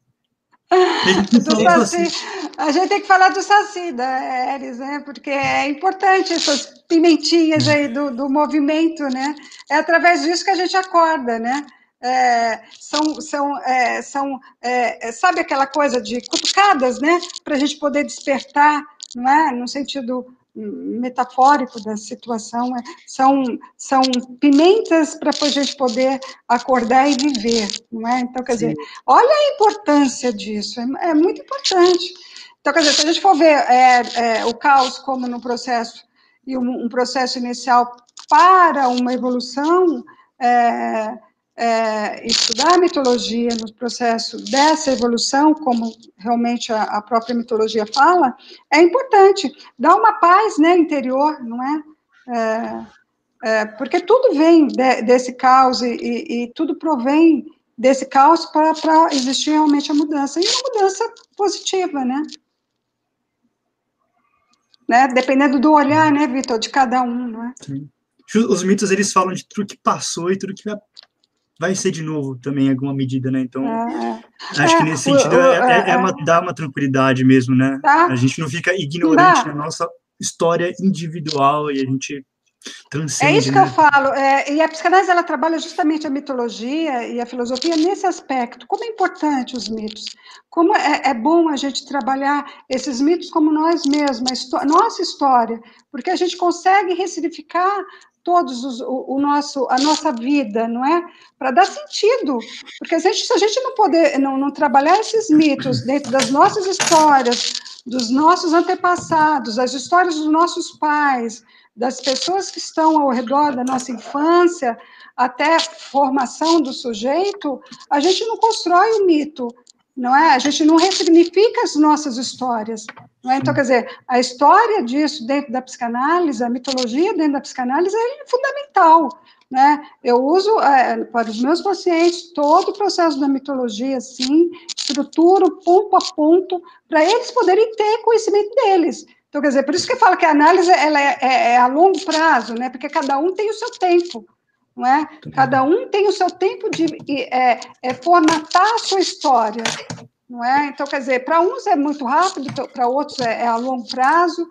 Do saci. A gente tem que falar do Saci, da Eris, né? Porque é importante essas pimentinhas aí do, do movimento, né? É através disso que a gente acorda, né? É, são, são, é, são é, sabe aquela coisa de cutucadas, né? Para a gente poder despertar, não é? No sentido metafórico da situação, é, são, são pimentas para a gente poder acordar e viver, não é? Então, quer Sim. dizer, olha a importância disso, é, é, muito importante. Então, quer dizer, se a gente for ver é, é o caos como no processo, e um, um processo inicial para uma evolução, é, é, estudar a mitologia no processo dessa evolução, como realmente a, a, própria mitologia fala, é importante. Dá uma paz né, interior, não é? é, é porque tudo vem de, desse caos e, e, e, tudo provém desse caos para existir realmente a mudança. E uma mudança positiva, né? né? Dependendo do olhar, né, Vitor, de cada um, não é? Sim. Os mitos, eles falam de tudo que passou e tudo que vai vai ser de novo também em alguma medida, né? Então, é, é. acho é, que nesse sentido o, é, é, é, uma, dá uma tranquilidade mesmo, né? Tá. A gente não fica ignorante na nossa história individual e a gente transcende. É isso que né? eu falo. É, e a psicanálise ela trabalha justamente a mitologia e a filosofia nesse aspecto. Como é importante os mitos. Como é, é bom a gente trabalhar esses mitos como nós mesmos, a nossa história, porque a gente consegue ressignificar todos os, o, o, nosso a nossa vida, não é? Para dar sentido, porque a gente, se a gente não poder não, não trabalhar esses mitos dentro das nossas histórias, dos nossos antepassados, das histórias dos nossos pais, das pessoas que estão ao redor da nossa infância, até formação do sujeito, a gente não constrói o mito, não é? A gente não ressignifica as nossas histórias. É? Então, quer dizer, a história disso dentro da psicanálise, a mitologia dentro da psicanálise é fundamental. Né? Eu uso é, para os meus pacientes todo o processo da mitologia, assim, estruturo ponto a ponto, para eles poderem ter conhecimento deles. Então, quer dizer, por isso que eu falo que a análise ela é, é, é a longo prazo, né? porque cada um tem o seu tempo. Não é? Cada um tem o seu tempo de é, é formatar a sua história. não é? Então, quer dizer, para uns é muito rápido, para outros é, é a longo prazo,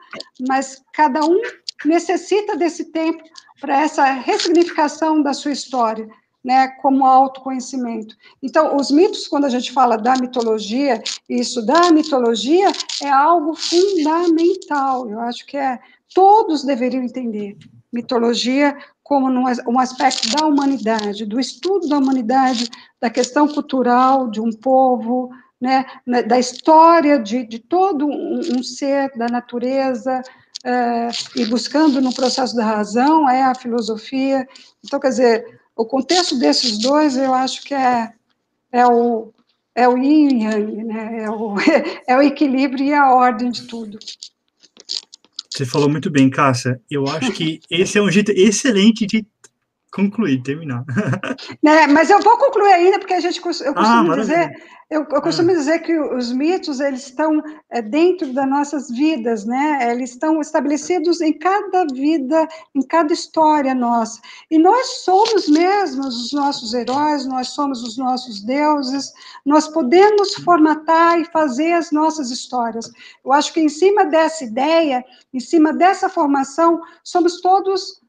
mas cada um necessita desse tempo para essa ressignificação da sua história, né, como autoconhecimento. Então, os mitos, quando a gente fala da mitologia e estudar a mitologia, é algo fundamental. Eu acho que é todos deveriam entender mitologia como um aspecto da humanidade, do estudo da humanidade, da questão cultural de um povo, né, da história de, de todo um, um ser, da natureza, é, e buscando no processo da razão, é a filosofia. Então, quer dizer, o contexto desses dois, eu acho que é, é o é o yin yang, né? é, o, [laughs] é o equilíbrio e a ordem de tudo. Você falou muito bem, Cássia. Eu acho que esse é um jeito excelente de concluir, terminar. [laughs] Né, mas eu vou concluir ainda, porque a gente, eu costumo ah, dizer, eu, eu costumo ah. dizer que os mitos, eles estão é, dentro das nossas vidas, né, eles estão estabelecidos em cada vida, em cada história nossa, e nós somos mesmos os nossos heróis, nós somos os nossos deuses, nós podemos formatar e fazer as nossas histórias. Eu acho que em cima dessa ideia, em cima dessa formação, somos todos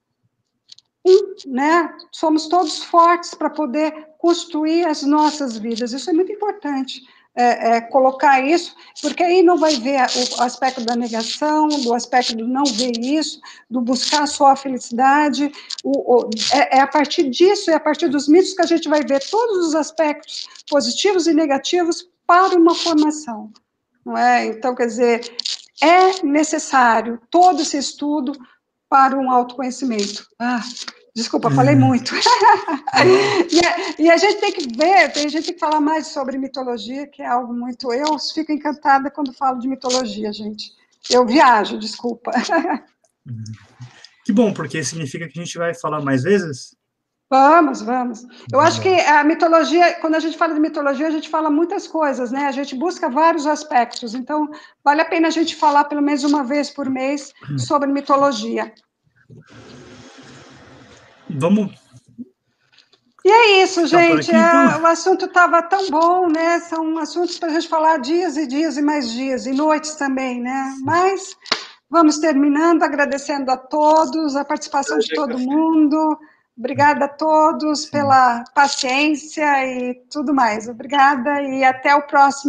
um, né? Somos todos fortes para poder construir as nossas vidas. Isso é muito importante. É, é, colocar isso, porque aí não vai ver o aspecto da negação, do aspecto do não ver isso, do buscar só a felicidade. O, o, é, é, a partir disso, é a partir dos mitos que a gente vai ver todos os aspectos positivos e negativos para uma formação. Não é? Então, quer dizer, é necessário todo esse estudo para um autoconhecimento. Ah, desculpa, falei uhum. muito. [laughs] e, a, e, a, gente tem que ver, a gente tem que falar mais sobre mitologia, que é algo muito. Eu fico encantada quando falo de mitologia, gente. Eu viajo, desculpa. [laughs] Uhum. Que bom, porque significa que a gente vai falar mais vezes? Vamos, vamos. Eu acho que a mitologia, quando a gente fala de mitologia, a gente fala muitas coisas, né? A gente busca vários aspectos. Então, vale a pena a gente falar pelo menos uma vez por mês hum. sobre mitologia. Vamos. E é isso, gente. Aqui, então... é, o assunto estava tão bom, né? São assuntos para a gente falar dias e dias e mais dias, e noites também, né? Mas vamos terminando, agradecendo a todos, a participação de todo mundo. Obrigada a todos pela paciência e tudo mais. Obrigada e até o próximo.